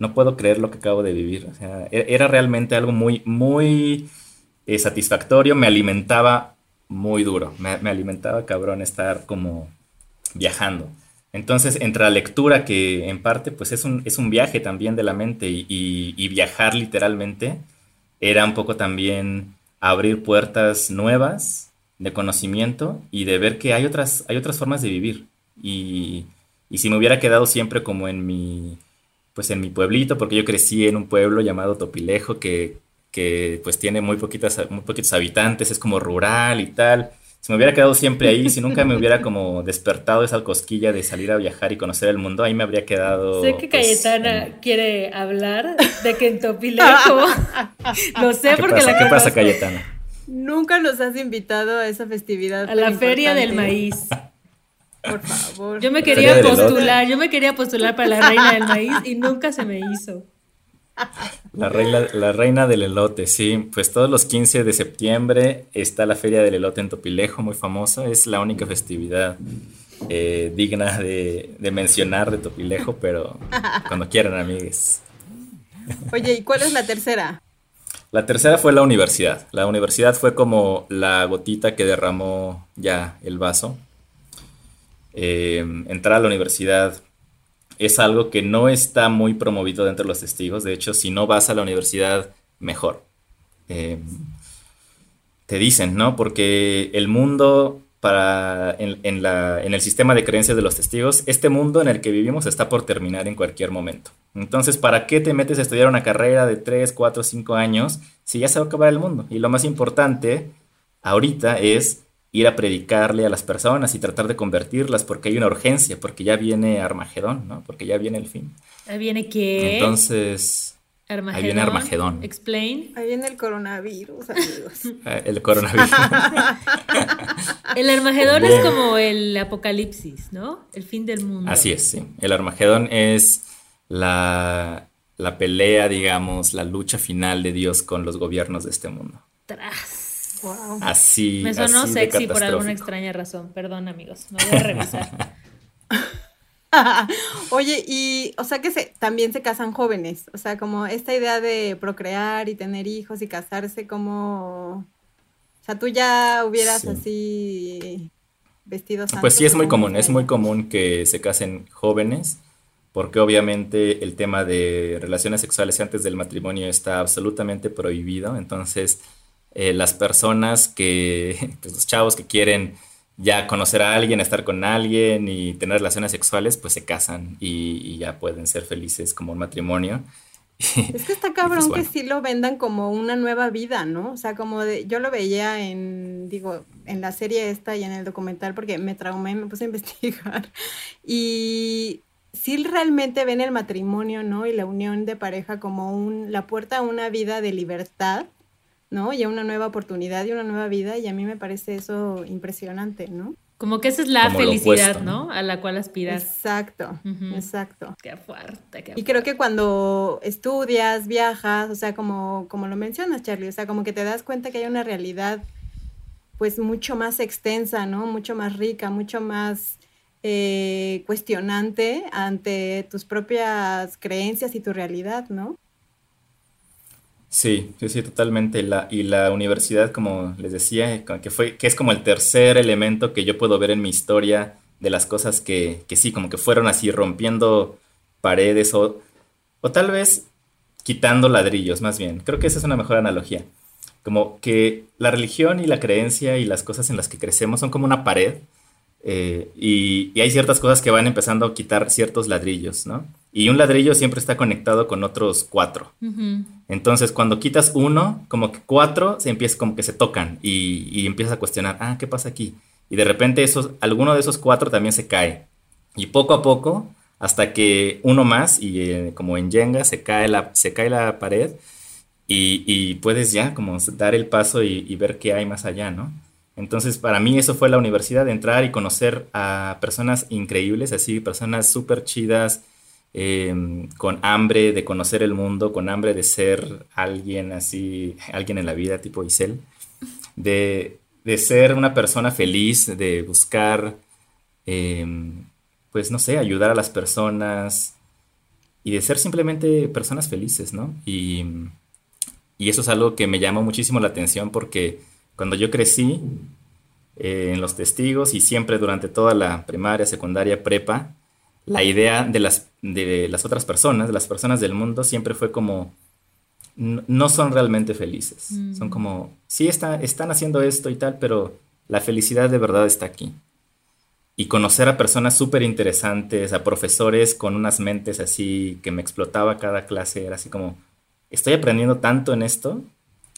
no puedo creer lo que acabo de vivir. E- era realmente algo muy, muy eh, satisfactorio, me alimentaba muy duro, me, me alimentaba cabrón estar como viajando. Entonces, entre la lectura, que en parte pues es un, es un viaje también de la mente y, y- y viajar literalmente, era un poco también abrir puertas nuevas de conocimiento y de ver que hay otras, hay otras formas de vivir. Y, y si me hubiera quedado siempre como en mi, pues en mi pueblito, porque yo crecí en un pueblo llamado Topilejo que, que pues tiene muy poquitas, muy poquitos habitantes, es como rural y tal. Si me hubiera quedado siempre ahí, si nunca me hubiera como despertado esa cosquilla de salir a viajar y conocer el mundo, ahí me habría quedado. Sé que pues, Cayetana en- quiere hablar de que en Topilejo. Lo sé ¿Qué porque pasa? la ¿Qué pasa. Cayetana? Nunca nos has invitado a esa festividad. A la feria del maíz. Por favor. Yo me quería postular, yo me quería postular para la reina del maíz y nunca se me hizo. La reina, la reina del elote, sí. Pues todos los 15 de septiembre está la Feria del Elote en Topilejo, muy famosa. Es la única festividad eh, digna de, de mencionar de Topilejo, pero cuando quieran, amigues. Oye, ¿y cuál es la tercera? La tercera fue la universidad. La universidad fue como la gotita que derramó ya el vaso. Eh, entrar a la universidad es algo que no está muy promovido dentro de los testigos. De hecho, si no vas a la universidad, mejor. Eh, te dicen, ¿no? Porque el mundo para en, en la, en el sistema de creencias de los testigos, este mundo en el que vivimos está por terminar en cualquier momento. Entonces, ¿para qué te metes a estudiar una carrera de 3, 4, 5 años si ya se va a acabar el mundo? Y lo más importante ahorita es ir a predicarle a las personas y tratar de convertirlas porque hay una urgencia, porque ya viene Armagedón, ¿no? Porque ya viene el fin. Ahí viene que. Entonces, ahí viene Armagedón. Explain. Ahí viene el coronavirus, amigos. eh, el coronavirus. El Armagedón es como el apocalipsis, ¿no? El fin del mundo. Así es, sí. El Armagedón es la, la pelea, digamos, la lucha final de Dios con los gobiernos de este mundo. Tras. Wow. Así, Me sonó así sexy por alguna extraña razón. Perdón, amigos. Me voy a revisar. Oye, y o sea que se, también se casan jóvenes, o sea, como esta idea de procrear y tener hijos y casarse, como, o sea, tú ya hubieras Sí. así vestido santo Pues sí, es muy común, es muy común que se casen jóvenes, porque obviamente el tema de relaciones sexuales antes del matrimonio está absolutamente prohibido. Entonces, eh, las personas que, pues los chavos que quieren ya conocer a alguien, estar con alguien y tener relaciones sexuales, pues se casan y, y ya pueden ser felices como un matrimonio. Es que está pues, cabrón bueno. que sí lo vendan como una nueva vida, ¿no? O sea, como de, yo lo veía en, digo, en la serie esta y en el documental porque me traumé, me puse a investigar. Y sí realmente ven el matrimonio, ¿no? Y la unión de pareja como un, la puerta a una vida de libertad, ¿no? Y a una nueva oportunidad y una nueva vida y a mí me parece eso impresionante, ¿no? Como que esa es la felicidad, ¿no? A la cual aspiras. Exacto, exacto. Qué fuerte, qué Y creo que cuando estudias, viajas, o sea, como, como lo mencionas, Charlie, o sea, como que te das cuenta que hay una realidad pues mucho más extensa, ¿no? Mucho más rica, mucho más eh, cuestionante ante tus propias creencias y tu realidad, ¿no? Sí, sí, sí, totalmente. La, y la universidad, como les decía, que, fue, que es como el tercer elemento que yo puedo ver en mi historia de las cosas que, que sí, como que fueron así rompiendo paredes o, o tal vez quitando ladrillos, más bien. Creo que esa es una mejor analogía. Como que la religión y la creencia y las cosas en las que crecemos son como una pared eh, y, hay ciertas cosas que van empezando a quitar ciertos ladrillos, ¿no? Y un ladrillo siempre está conectado con otros cuatro. Entonces, cuando quitas uno, como que cuatro se empieza, como que se tocan y, y empiezas a cuestionar, ah, ¿qué pasa aquí? Y de repente esos, alguno de esos cuatro también se cae. Y poco a poco, hasta que uno más, y eh, como en Jenga, se cae la, se cae la pared y, y puedes ya como dar el paso y, y ver qué hay más allá, ¿no? Entonces, para mí eso fue la universidad, de entrar y conocer a personas increíbles, así, personas súper chidas, em, con hambre de conocer el mundo, con hambre de ser alguien así, alguien en la vida, tipo Isel, de, ser una persona feliz, de buscar, em, pues no sé, ayudar a las personas y de ser simplemente personas felices, ¿no? Y, y eso es algo que me llamó muchísimo la atención porque cuando yo crecí eh, en los testigos y siempre durante toda la primaria, secundaria, prepa, la idea de las, de las otras personas, de las personas del mundo, siempre fue como, no son realmente felices. Mm. Son como, sí está, están haciendo esto y tal, pero la felicidad de verdad está aquí. Y conocer a personas súper interesantes, a profesores con unas mentes así que me explotaba cada clase, era así como, estoy aprendiendo tanto en esto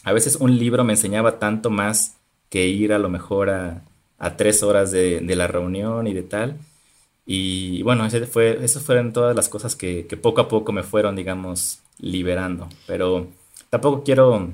a veces un libro me enseñaba tanto más que ir a lo mejor a, tres horas de, la reunión y de tal. Y bueno, ese fue, esas fueron todas las cosas que, poco a poco me fueron, digamos, liberando. Pero tampoco quiero...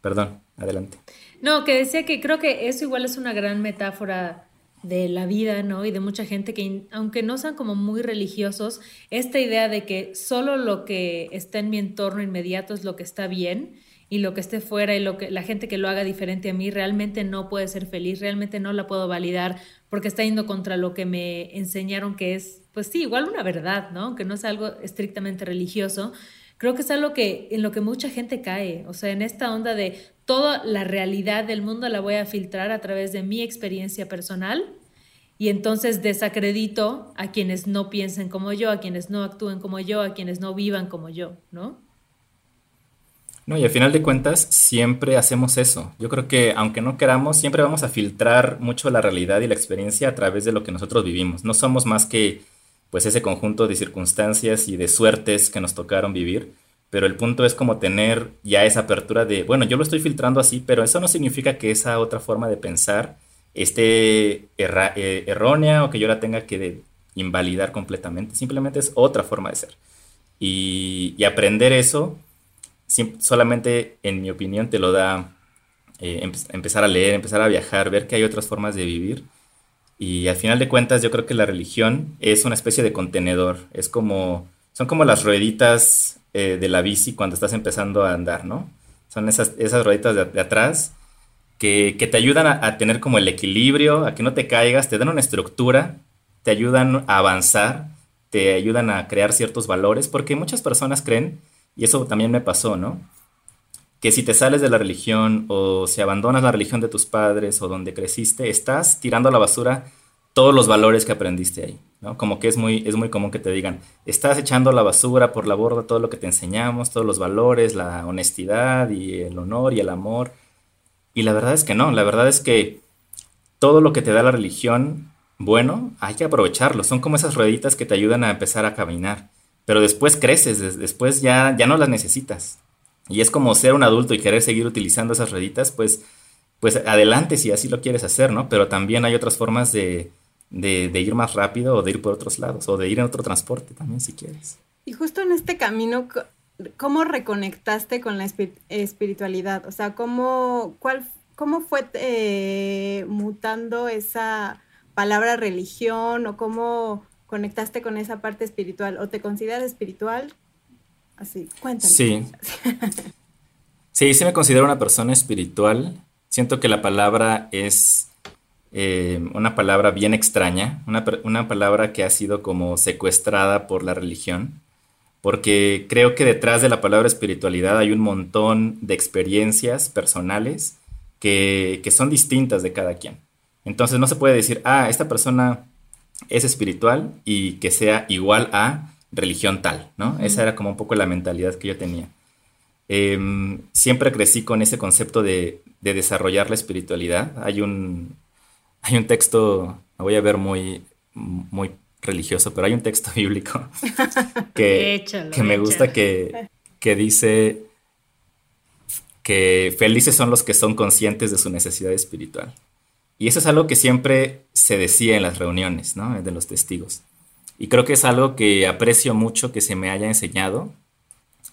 Perdón, adelante. No, que decía que creo que eso igual es una gran metáfora de la vida, ¿no? Y de mucha gente que, aunque no sean como muy religiosos, esta idea de que solo lo que está en mi entorno inmediato es lo que está bien y lo que esté fuera y lo que la gente que lo haga diferente a mí realmente no puede ser feliz, realmente no la puedo validar porque está yendo contra lo que me enseñaron que es, pues sí, igual una verdad, ¿no? Que no es algo estrictamente religioso. Creo que es algo que en lo que mucha gente cae, o sea, en esta onda de toda la realidad del mundo la voy a filtrar a través de mi experiencia personal y entonces desacredito a quienes no piensen como yo, a quienes no actúen como yo, a quienes no vivan como yo, ¿no? No, y al final de cuentas siempre hacemos eso. Yo creo que aunque no queramos, siempre vamos a filtrar mucho la realidad y la experiencia a través de lo que nosotros vivimos. No somos más que pues ese conjunto de circunstancias y de suertes que nos tocaron vivir, pero el punto es como tener ya esa apertura de, bueno, yo lo estoy filtrando así, pero eso no significa que esa otra forma de pensar esté eh, errónea o que yo la tenga que invalidar completamente. Simplemente es otra forma de ser. Y, y aprender eso solamente, en mi opinión, te lo da eh, empezar a leer, empezar a viajar, ver que hay otras formas de vivir. Y al final de cuentas, yo creo que la religión es una especie de contenedor. Es como, son como las rueditas eh, de la bici cuando estás empezando a andar, ¿no? Son esas, esas rueditas de, atrás que, te ayudan a, a, tener como el equilibrio, a que no te caigas, te dan una estructura, te ayudan a avanzar, te ayudan a crear ciertos valores, porque muchas personas creen y eso también me pasó, ¿no? Que si te sales de la religión o si abandonas la religión de tus padres o donde creciste, estás tirando a la basura todos los valores que aprendiste ahí, ¿no? Como que es muy, es muy común que te digan, estás echando a la basura por la borda todo lo que te enseñamos, todos los valores, la honestidad y el honor y el amor. Y la verdad es que no, la verdad es que todo lo que te da la religión, bueno, hay que aprovecharlo. Son como esas rueditas que te ayudan a empezar a caminar pero después creces, después ya, ya no las necesitas. Y es como ser un adulto y querer seguir utilizando esas rueditas, pues, pues adelante si así lo quieres hacer, ¿no? Pero también hay otras formas de, de, ir más rápido o de ir por otros lados o de ir en otro transporte también si quieres. Y justo en este camino, cómo reconectaste con la espiritualidad? O sea, ¿cómo, cuál, cómo fue eh, mutando esa palabra religión o cómo conectaste con esa parte espiritual? ¿O te consideras espiritual? Así, cuéntame. Sí. sí, sí me considero una persona espiritual. Siento que la palabra es eh, una palabra bien extraña, una, una, palabra que ha sido como secuestrada por la religión, porque creo que detrás de la palabra espiritualidad hay un montón de experiencias personales que, que son distintas de cada quien. Entonces no se puede decir, ah, esta persona es espiritual y que sea igual a religión tal, ¿no? Esa era como un poco la mentalidad que yo tenía. Em, siempre crecí con ese concepto de, de, desarrollar la espiritualidad. Hay un, hay un texto, me voy a ver muy, muy religioso, pero hay un texto bíblico que, que me gusta que, que dice que felices son los que son conscientes de su necesidad espiritual. Y eso es algo que siempre se decía en las reuniones, ¿no? De los testigos. Y creo que es algo que aprecio mucho que se me haya enseñado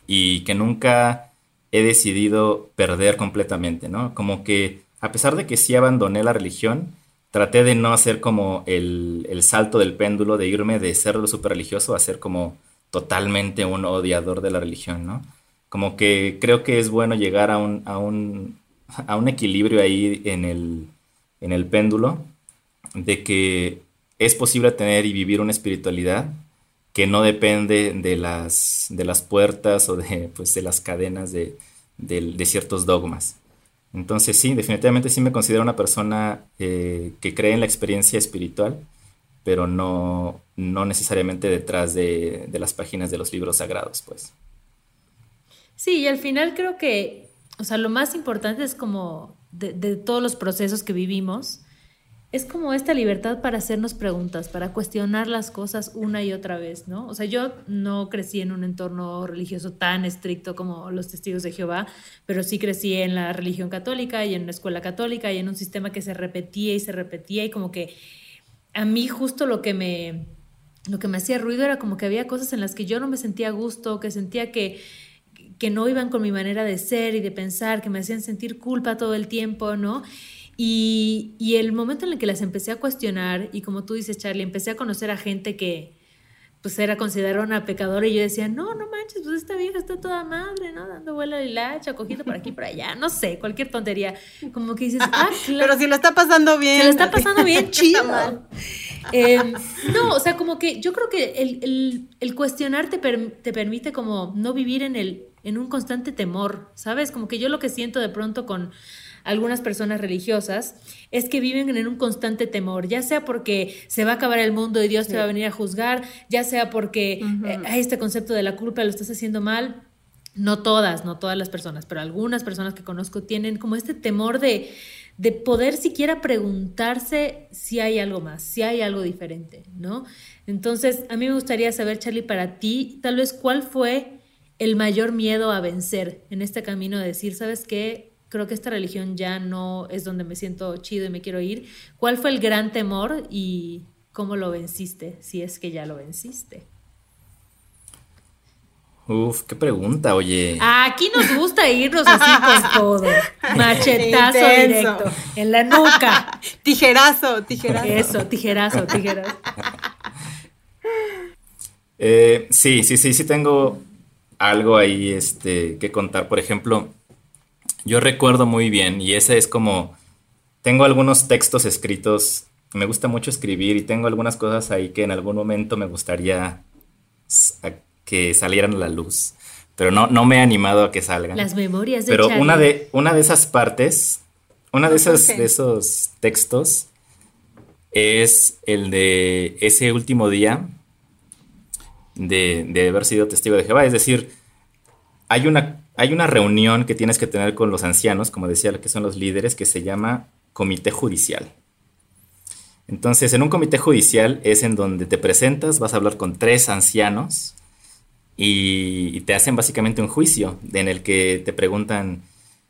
y que nunca he decidido perder completamente, ¿no? Como que a pesar de que sí abandoné la religión, traté de no hacer como el, salto del péndulo, de irme de ser lo super religioso a ser como totalmente un odiador de la religión, ¿no? Como que creo que es bueno llegar a un, a un, a un equilibrio ahí en el, en el péndulo, de que es posible tener y vivir una espiritualidad que no depende de las, de las puertas o de, pues, de las cadenas de, de ciertos dogmas. Entonces sí, definitivamente sí me considero una persona eh, que cree en la experiencia espiritual, pero no, no necesariamente detrás de, las páginas de los libros sagrados, pues. Sí, y al final creo que, o sea, lo más importante es como de, todos los procesos que vivimos, es como esta libertad para hacernos preguntas, para cuestionar las cosas una y otra vez, ¿no? O sea, yo no crecí en un entorno religioso tan estricto como los testigos de Jehová, pero sí crecí en la religión católica y en una escuela católica y en un sistema que se repetía y se repetía y como que a mí justo lo que me lo que me hacía ruido era como que había cosas en las que yo no me sentía a gusto, que sentía que que no iban con mi manera de ser y de pensar, que me hacían sentir culpa todo el tiempo, ¿no? Y, el momento en el que las empecé a cuestionar, y como tú dices, Charlie, empecé a conocer a gente que pues era considerada una pecadora y yo decía, no, no manches, pues esta vieja está toda madre, ¿no? Dando vuelo de hilacha, cogiendo por aquí, por allá, no sé, cualquier tontería. Como que dices, ah, claro. Pero si lo está pasando bien. Si lo está pasando bien, chido. Em, no, o sea, como que yo creo que el, el, cuestionar te, te permite como no vivir en, el, en un constante temor, ¿sabes? Como que yo lo que siento de pronto con algunas personas religiosas es que viven en un constante temor, ya sea porque se va a acabar el mundo y Dios te va a venir a juzgar, ya sea porque eh, hay este concepto de la culpa, lo estás haciendo mal. No todas, no todas las personas, pero algunas personas que conozco tienen como este temor de, de poder siquiera preguntarse si hay algo más, si hay algo diferente, ¿no? Entonces, a mí me gustaría saber, Charlie, para ti, tal vez cuál fue el mayor miedo a vencer en este camino de decir, ¿sabes qué? creo que esta religión ya no es donde me siento chido y me quiero ir. ¿Cuál fue el gran temor y cómo lo venciste, si es que ya lo venciste? Uf, qué pregunta, oye. Aquí nos gusta irnos así con todo. Machetazo directo. En la nuca. tijerazo, tijerazo. Eso, tijerazo, tijerazo. Eh, sí, sí, sí, sí tengo algo ahí este, que contar. Por ejemplo, yo recuerdo muy bien, y ese es como, tengo algunos textos escritos, me gusta mucho escribir y tengo algunas cosas ahí que en algún momento me gustaría que salieran a la luz, pero no, no me he animado a que salgan. Las memorias de Pero una de, una de esas partes, una de, esas, de esos textos es el de ese último día de, haber sido testigo de Jehová, es decir, hay una hay una reunión que tienes que tener con los ancianos, como decía, que son los líderes, que se llama comité judicial. Entonces, en un comité judicial es en donde te presentas, vas a hablar con tres ancianos y, te hacen básicamente un juicio en el que te preguntan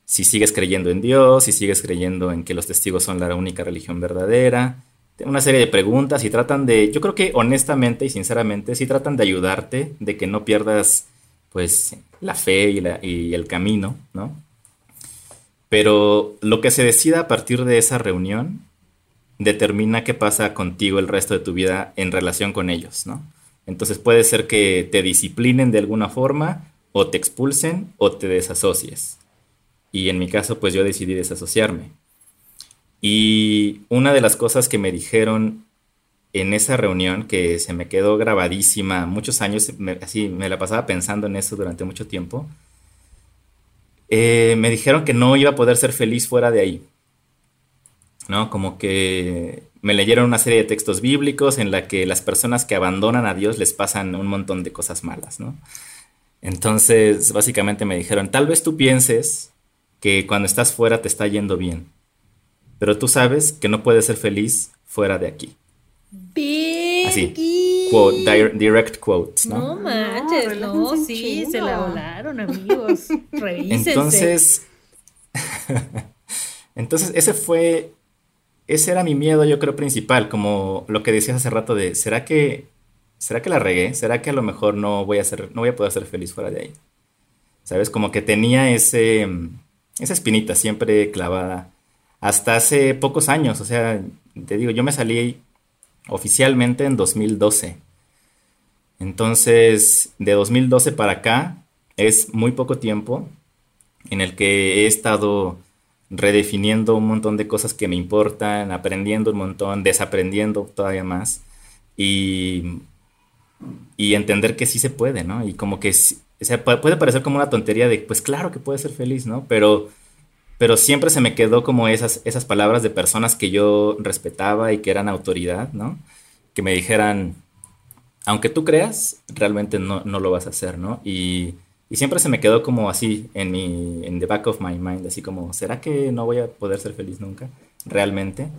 si sigues creyendo en Dios, si sigues creyendo en que los testigos son la única religión verdadera, una serie de preguntas y tratan de, yo creo que honestamente y sinceramente, sí tratan de ayudarte, de que no pierdas pues la fe y, la- y el camino, ¿no? Pero lo que se decida a partir de esa reunión determina qué pasa contigo el resto de tu vida en relación con ellos, ¿no? Entonces puede ser que te disciplinen de alguna forma, o te expulsen, o te desasocies. Y en mi caso, pues yo decidí desasociarme. Y una de las cosas que me dijeron en esa reunión, que se me quedó grabadísima muchos años, me- así me la pasaba pensando en eso durante mucho tiempo, eh, me dijeron que no iba a poder ser feliz fuera de ahí. ¿no? Como que me leyeron una serie de textos bíblicos en la que las personas que abandonan a Dios les pasan un montón de cosas malas, ¿no? Entonces, básicamente me dijeron, tal vez tú pienses que cuando estás fuera te está yendo bien, pero tú sabes que no puedes ser feliz fuera de aquí. Así, quote, dir- direct quotes, ¿no? No manches, No, sí, se la volaron, amigos. Revísense. Entonces, entonces ese fue, ese era mi miedo, yo creo, principal, como lo que decías hace rato de, ¿será que, será que la regué? ¿Será que a lo mejor no voy a ser, no voy a poder ser feliz fuera de ahí? ¿Sabes? Como que tenía ese, esa espinita siempre clavada hasta hace pocos años, o sea, te digo, yo me salí oficialmente en 2012. Entonces, de 2012 para acá es muy poco tiempo en el que he estado redefiniendo un montón de cosas que me importan, aprendiendo un montón, desaprendiendo todavía más y, y entender que sí se puede, ¿no? Y como que, o sea, pu- puede parecer como una tontería de, pues claro que puede ser feliz, ¿no? Pero, pero siempre se me quedó como esas, esas palabras de personas que yo respetaba y que eran autoridad, ¿no? Que me dijeran, aunque tú creas, realmente no, no lo vas a hacer, ¿no? Y, y siempre se me quedó como así en mi, en the back of my mind, así como, ¿será que no voy a poder ser feliz nunca? Realmente.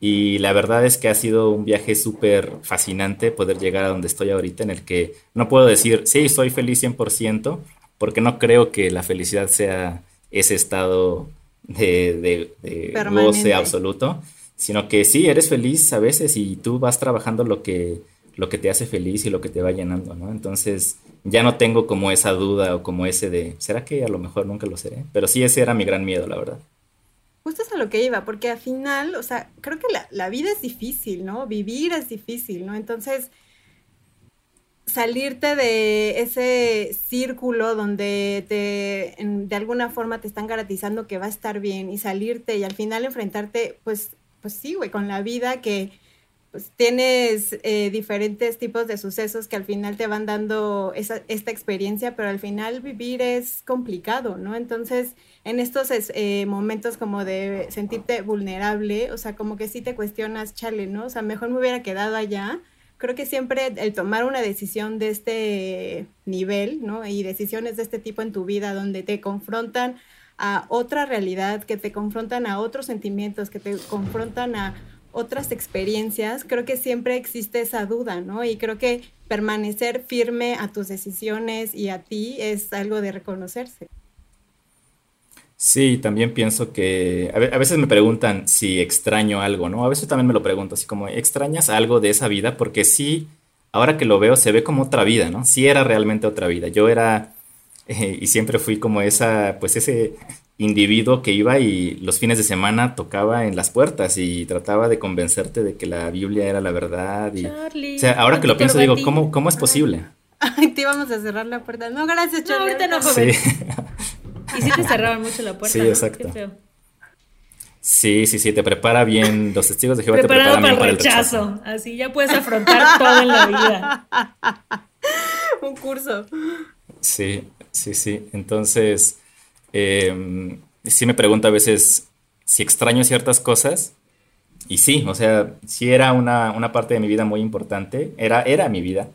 Y la verdad es que ha sido un viaje súper fascinante poder llegar a donde estoy ahorita, en el que no puedo decir, sí, soy feliz 100%, porque no creo que la felicidad sea ese estado de, de, de goce absoluto, sino que sí, eres feliz a veces y tú vas trabajando lo que, lo que te hace feliz y lo que te va llenando, ¿no? Entonces ya no tengo como esa duda o como ese de, ¿será que a lo mejor nunca lo seré? Pero sí, ese era mi gran miedo, la verdad. Justo es a lo que iba, porque al final, o sea, creo que la, la vida es difícil, ¿no? Vivir es difícil, ¿no? Entonces, salirte de ese círculo donde te, de alguna forma te están garantizando que va a estar bien y salirte y al final enfrentarte, pues, pues sí, güey, con la vida que pues tienes eh, diferentes tipos de sucesos que al final te van dando esa, esta experiencia, pero al final vivir es complicado, ¿no? Entonces, en estos es- eh, momentos como de sentirte vulnerable, o sea, como que sí te cuestionas, chale, ¿no? O sea, mejor me hubiera quedado allá. Creo que siempre el tomar una decisión de este nivel, ¿no? Y decisiones de este tipo en tu vida donde te confrontan a otra realidad, que te confrontan a otros sentimientos, que te confrontan a otras experiencias, creo que siempre existe esa duda, ¿no? Y creo que permanecer firme a tus decisiones y a ti es algo de reconocerse. Sí, también pienso que a ve- a veces me preguntan si extraño algo, ¿no? A veces también me lo pregunto, así como, ¿extrañas algo de esa vida? Porque sí, ahora que lo veo, se ve como otra vida, ¿no? Sí era realmente otra vida. Yo era, eh, y siempre fui como esa, pues ese individuo que iba y los fines de semana tocaba en las puertas y trataba de convencerte de que la Biblia era la verdad. Y, Charlie, o sea, ahora que lo pienso, digo. ¿cómo, cómo es posible? Ay, te íbamos a cerrar la puerta. No, gracias, No, Charlie. ahorita no, ahorita joven. Sí. Y sí te cerraron mucho la puerta. Sí, ¿no? exacto. Qué feo. Sí, sí, sí, te prepara bien, los testigos de Jehová te preparan para bien el para el rechazo. rechazo. Así ya puedes afrontar todo en la vida. Un curso. Sí, sí, sí. Entonces, em, sí me pregunto a veces si extraño ciertas cosas. Y sí, o sea, sí era una, una parte de mi vida muy importante. Era, era mi vida.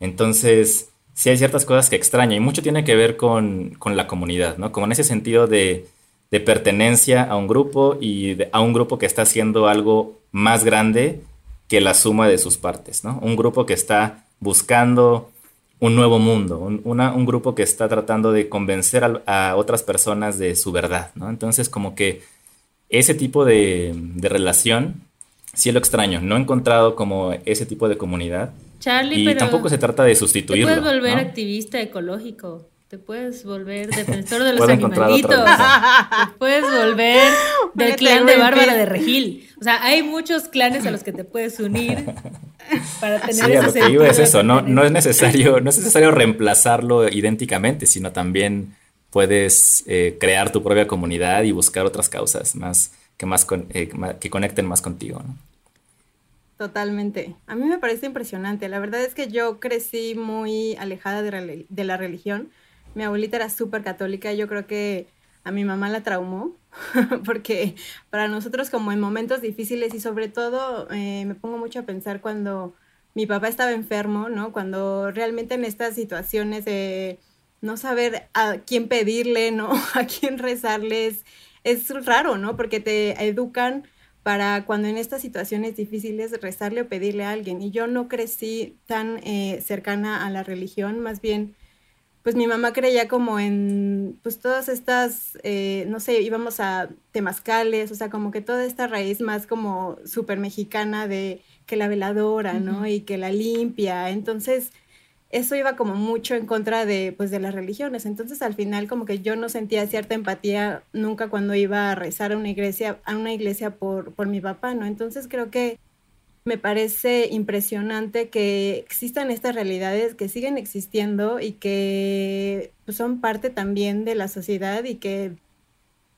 Entonces, sí hay ciertas cosas que extraño. Y mucho tiene que ver con, con la comunidad, ¿no? Como en ese sentido de, de pertenencia a un grupo y a un grupo que está haciendo algo más grande que la suma de sus partes, ¿no? Un grupo que está buscando un nuevo mundo, un, una- un grupo que está tratando de convencer a, a otras personas de su verdad, ¿no? Entonces, como que ese tipo de, de relación, sí lo extraño. No he encontrado como ese tipo de comunidad, Charlie, y pero tampoco se trata de te sustituirlo. puedes volver ¿no? activista ecológico. Te puedes volver defensor de los animalitos. Te puedes volver del clan de. Bárbara de Regil. O sea, hay muchos clanes a los que te puedes unir para tener Sí, ese lo que digo es eso, no, no es necesario, no es necesario reemplazarlo idénticamente, sino también puedes eh, crear tu propia comunidad y buscar otras causas más que más con- eh, que conecten más contigo, ¿no? Totalmente. A mí me parece impresionante. La verdad es que yo crecí muy alejada de, la religión. Mi abuelita era súper católica. Yo creo que a mi mamá la traumó, porque para nosotros como en momentos difíciles y sobre todo eh, me pongo mucho a pensar cuando mi papá estaba enfermo, ¿no? Cuando realmente en estas situaciones de no saber a quién pedirle, ¿no? A quién rezarles, es raro, ¿no? Porque te educan para cuando en estas situaciones difíciles rezarle o pedirle a alguien. Y yo no crecí tan eh, cercana a la religión, más bien, pues mi mamá creía como en, pues todas estas, eh, no sé, íbamos a temazcales, o sea, como que toda esta raíz más como súper mexicana de que la veladora, ¿no? Y que la limpia. Entonces, eso iba como mucho en contra de, pues, de las religiones. Entonces, al final, como que yo no sentía cierta empatía nunca cuando iba a rezar a una iglesia, a una iglesia por, por mi papá, ¿no? Entonces, creo que me parece impresionante que existan estas realidades que siguen existiendo y que pues, son parte también de la sociedad y que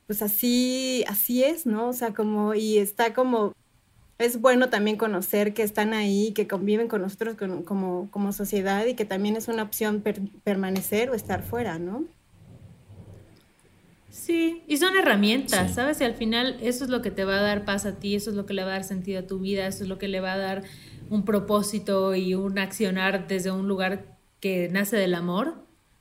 pues así, así es, ¿no? O sea, como, y está como, es bueno también conocer que están ahí, que conviven con nosotros con- como, como sociedad y que también es una opción per- permanecer o estar fuera, ¿no? Sí, y son herramientas, Sí. ¿sabes? Y al final eso es lo que te va a dar paz a ti, eso es lo que le va a dar sentido a tu vida, eso es lo que le va a dar un propósito y un accionar desde un lugar que nace del amor,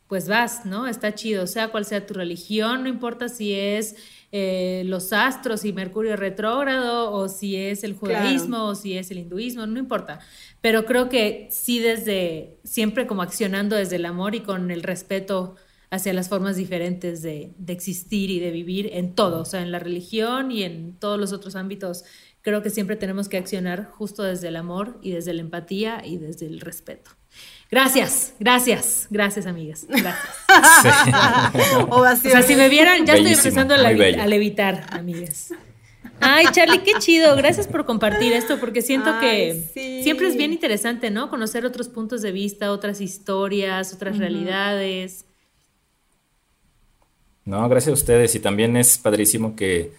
pues vas, ¿no? Está chido, sea cual sea tu religión, no importa si es eh, los astros y Mercurio retrógrado o si es el Claro. judaísmo o si es el hinduismo, no importa. Pero creo que sí desde, siempre como accionando desde el amor y con el respeto hacia las formas diferentes de, de existir y de vivir en todo, o sea, en la religión y en todos los otros ámbitos. Creo que siempre tenemos que accionar justo desde el amor y desde la empatía y desde el respeto. Gracias, gracias, gracias amigas, gracias. O sea, si me vieran, ya Bellísimo, estoy empezando a, muy levi- bello. a levitar, amigas. Ay, Charlie, qué chido. Gracias por compartir esto, porque siento Ay, que sí. siempre es bien interesante, ¿no? Conocer otros puntos de vista, otras historias, otras realidades. No, gracias a ustedes y también es padrísimo que,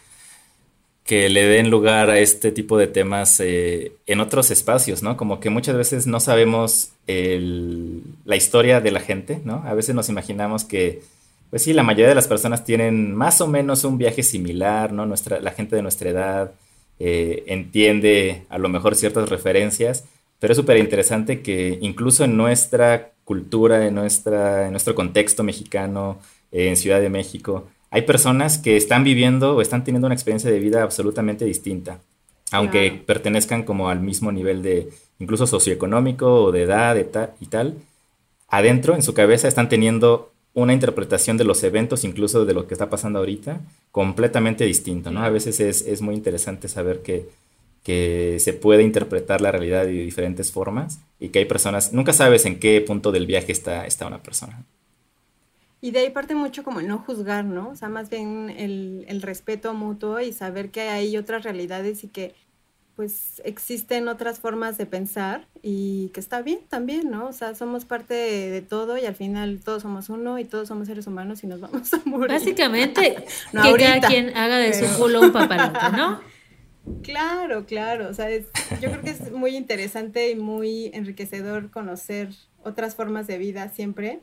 que le den lugar a este tipo de temas eh, en otros espacios, ¿no? Como que muchas veces no sabemos la historia de la gente, ¿no? A veces nos imaginamos que, pues sí, la mayoría de las personas tienen más o menos un viaje similar, ¿no? Nuestra, la gente de nuestra edad eh, entiende a lo mejor ciertas referencias, pero es súper interesante que incluso en nuestra cultura, en nuestra, en nuestro contexto mexicano, eh, en Ciudad de México, hay personas que están viviendo o están teniendo una experiencia de vida absolutamente distinta, aunque pertenezcan como al mismo nivel de incluso socioeconómico o de edad de ta- y tal, adentro en su cabeza están teniendo una interpretación de los eventos, incluso de lo que está pasando ahorita, completamente distinto, ¿no? A veces es, es muy interesante saber que, que se puede interpretar la realidad de diferentes formas y que hay personas, nunca sabes en qué punto del viaje está, está una persona. Y de ahí parte mucho como el no juzgar, ¿no? O sea, más bien el, el respeto mutuo y saber que hay otras realidades y que pues existen otras formas de pensar y que está bien también, ¿no? O sea, somos parte de, de todo y al final todos somos uno y todos somos seres humanos y nos vamos a morir. Básicamente, No que ahorita, cada quien haga de pero- su culo un papalote, ¿no? Claro, claro. O sea, es- yo creo que es muy interesante y muy enriquecedor conocer otras formas de vida siempre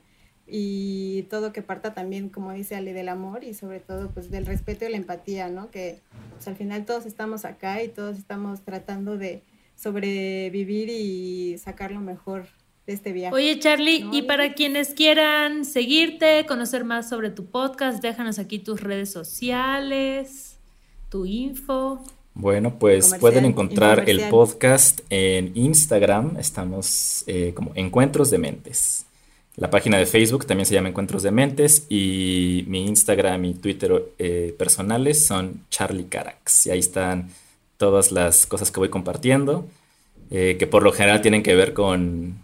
y todo que parta también, como dice Ale, del amor y sobre todo pues del respeto y la empatía, ¿no? Que pues, al final todos estamos acá y todos estamos tratando de sobrevivir y sacar lo mejor de este viaje. Oye, Charlie, No, y para quienes quieran seguirte, conocer más sobre tu podcast, déjanos aquí tus redes sociales, tu info. Bueno, pues Comercial, pueden encontrar el podcast en Instagram, estamos eh, como Encuentros de Mentes. La página de Facebook también se llama Encuentros de Mentes y mi Instagram y Twitter eh, personales son Charlie Carax. Y ahí están todas las cosas que voy compartiendo. eh, que por lo general tienen que ver con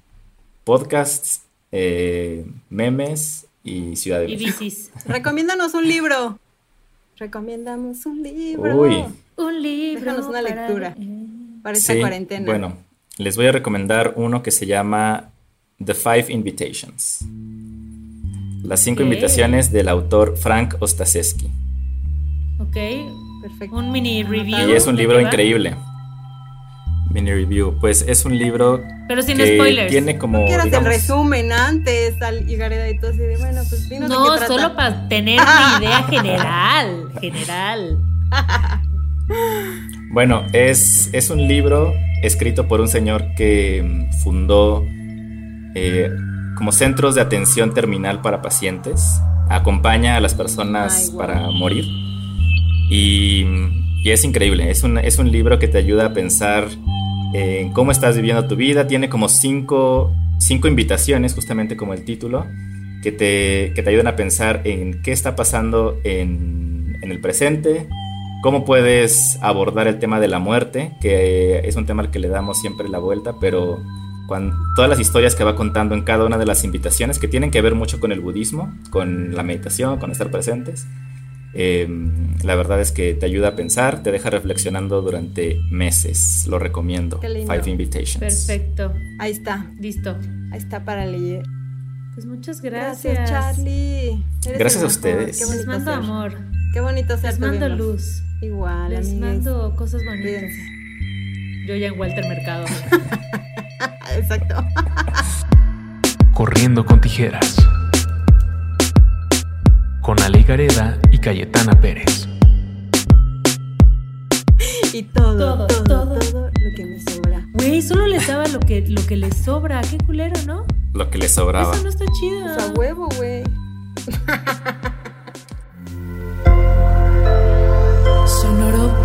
podcasts, eh, memes y Ciudad de Y México. bicis. Recomiéndanos un libro. Recomendamos un libro. Uy. Un libro. Déjanos una para lectura. Para esta Sí, cuarentena. Bueno, les voy a recomendar uno que se llama The Five Invitations. Las cinco invitaciones del autor Frank Ostaseski. Ok. Perfecto. Un mini review. Y es un ¿de libro qué increíble. Mini review. Pues es un libro Pero sin que spoilers. tiene como. No quieras digamos, el resumen antes, al Igareda y todo así de, bueno, pues dinos de No, qué trata. solo para tener una idea general. General. Bueno, es, es un libro escrito por un señor que mm, fundó eh, como centros de atención terminal para pacientes. Acompaña a las personas Ay, guau. para morir. Y, y es increíble. Es un, es un libro que te ayuda a pensar en cómo estás viviendo tu vida. Tiene como cinco, cinco invitaciones, justamente como el título, que te, que te ayudan a pensar en qué está pasando en, en el presente, cómo puedes abordar el tema de la muerte, que es un tema al que le damos siempre la vuelta, pero cuando, todas las historias que va contando en cada una de las invitaciones, que tienen que ver mucho con el budismo, con la meditación, con estar presentes, eh, la verdad es que te ayuda a pensar, te deja reflexionando durante meses, lo recomiendo. Qué lindo. Five Invitations. Perfecto. Ahí está, Listo. ahí está para leer. Pues muchas gracias. Gracias, Charlie. Eres Gracias a ustedes. Qué Les bonito mando ser. amor. Qué bonito ser Les mando luz. Igual, Les amigues. mando cosas bonitas. Cuídense. Yo ya en Walter Mercado. Exacto. Corriendo con tijeras. Con Ale Gareda y Cayetana Pérez. Y todo, Todo, todo, todo, lo que me sobra. Güey, solo les daba lo que, lo que les sobra. Qué culero, ¿no? Lo que le sobraba. Eso no está chido. Pues a huevo, güey. Sonoro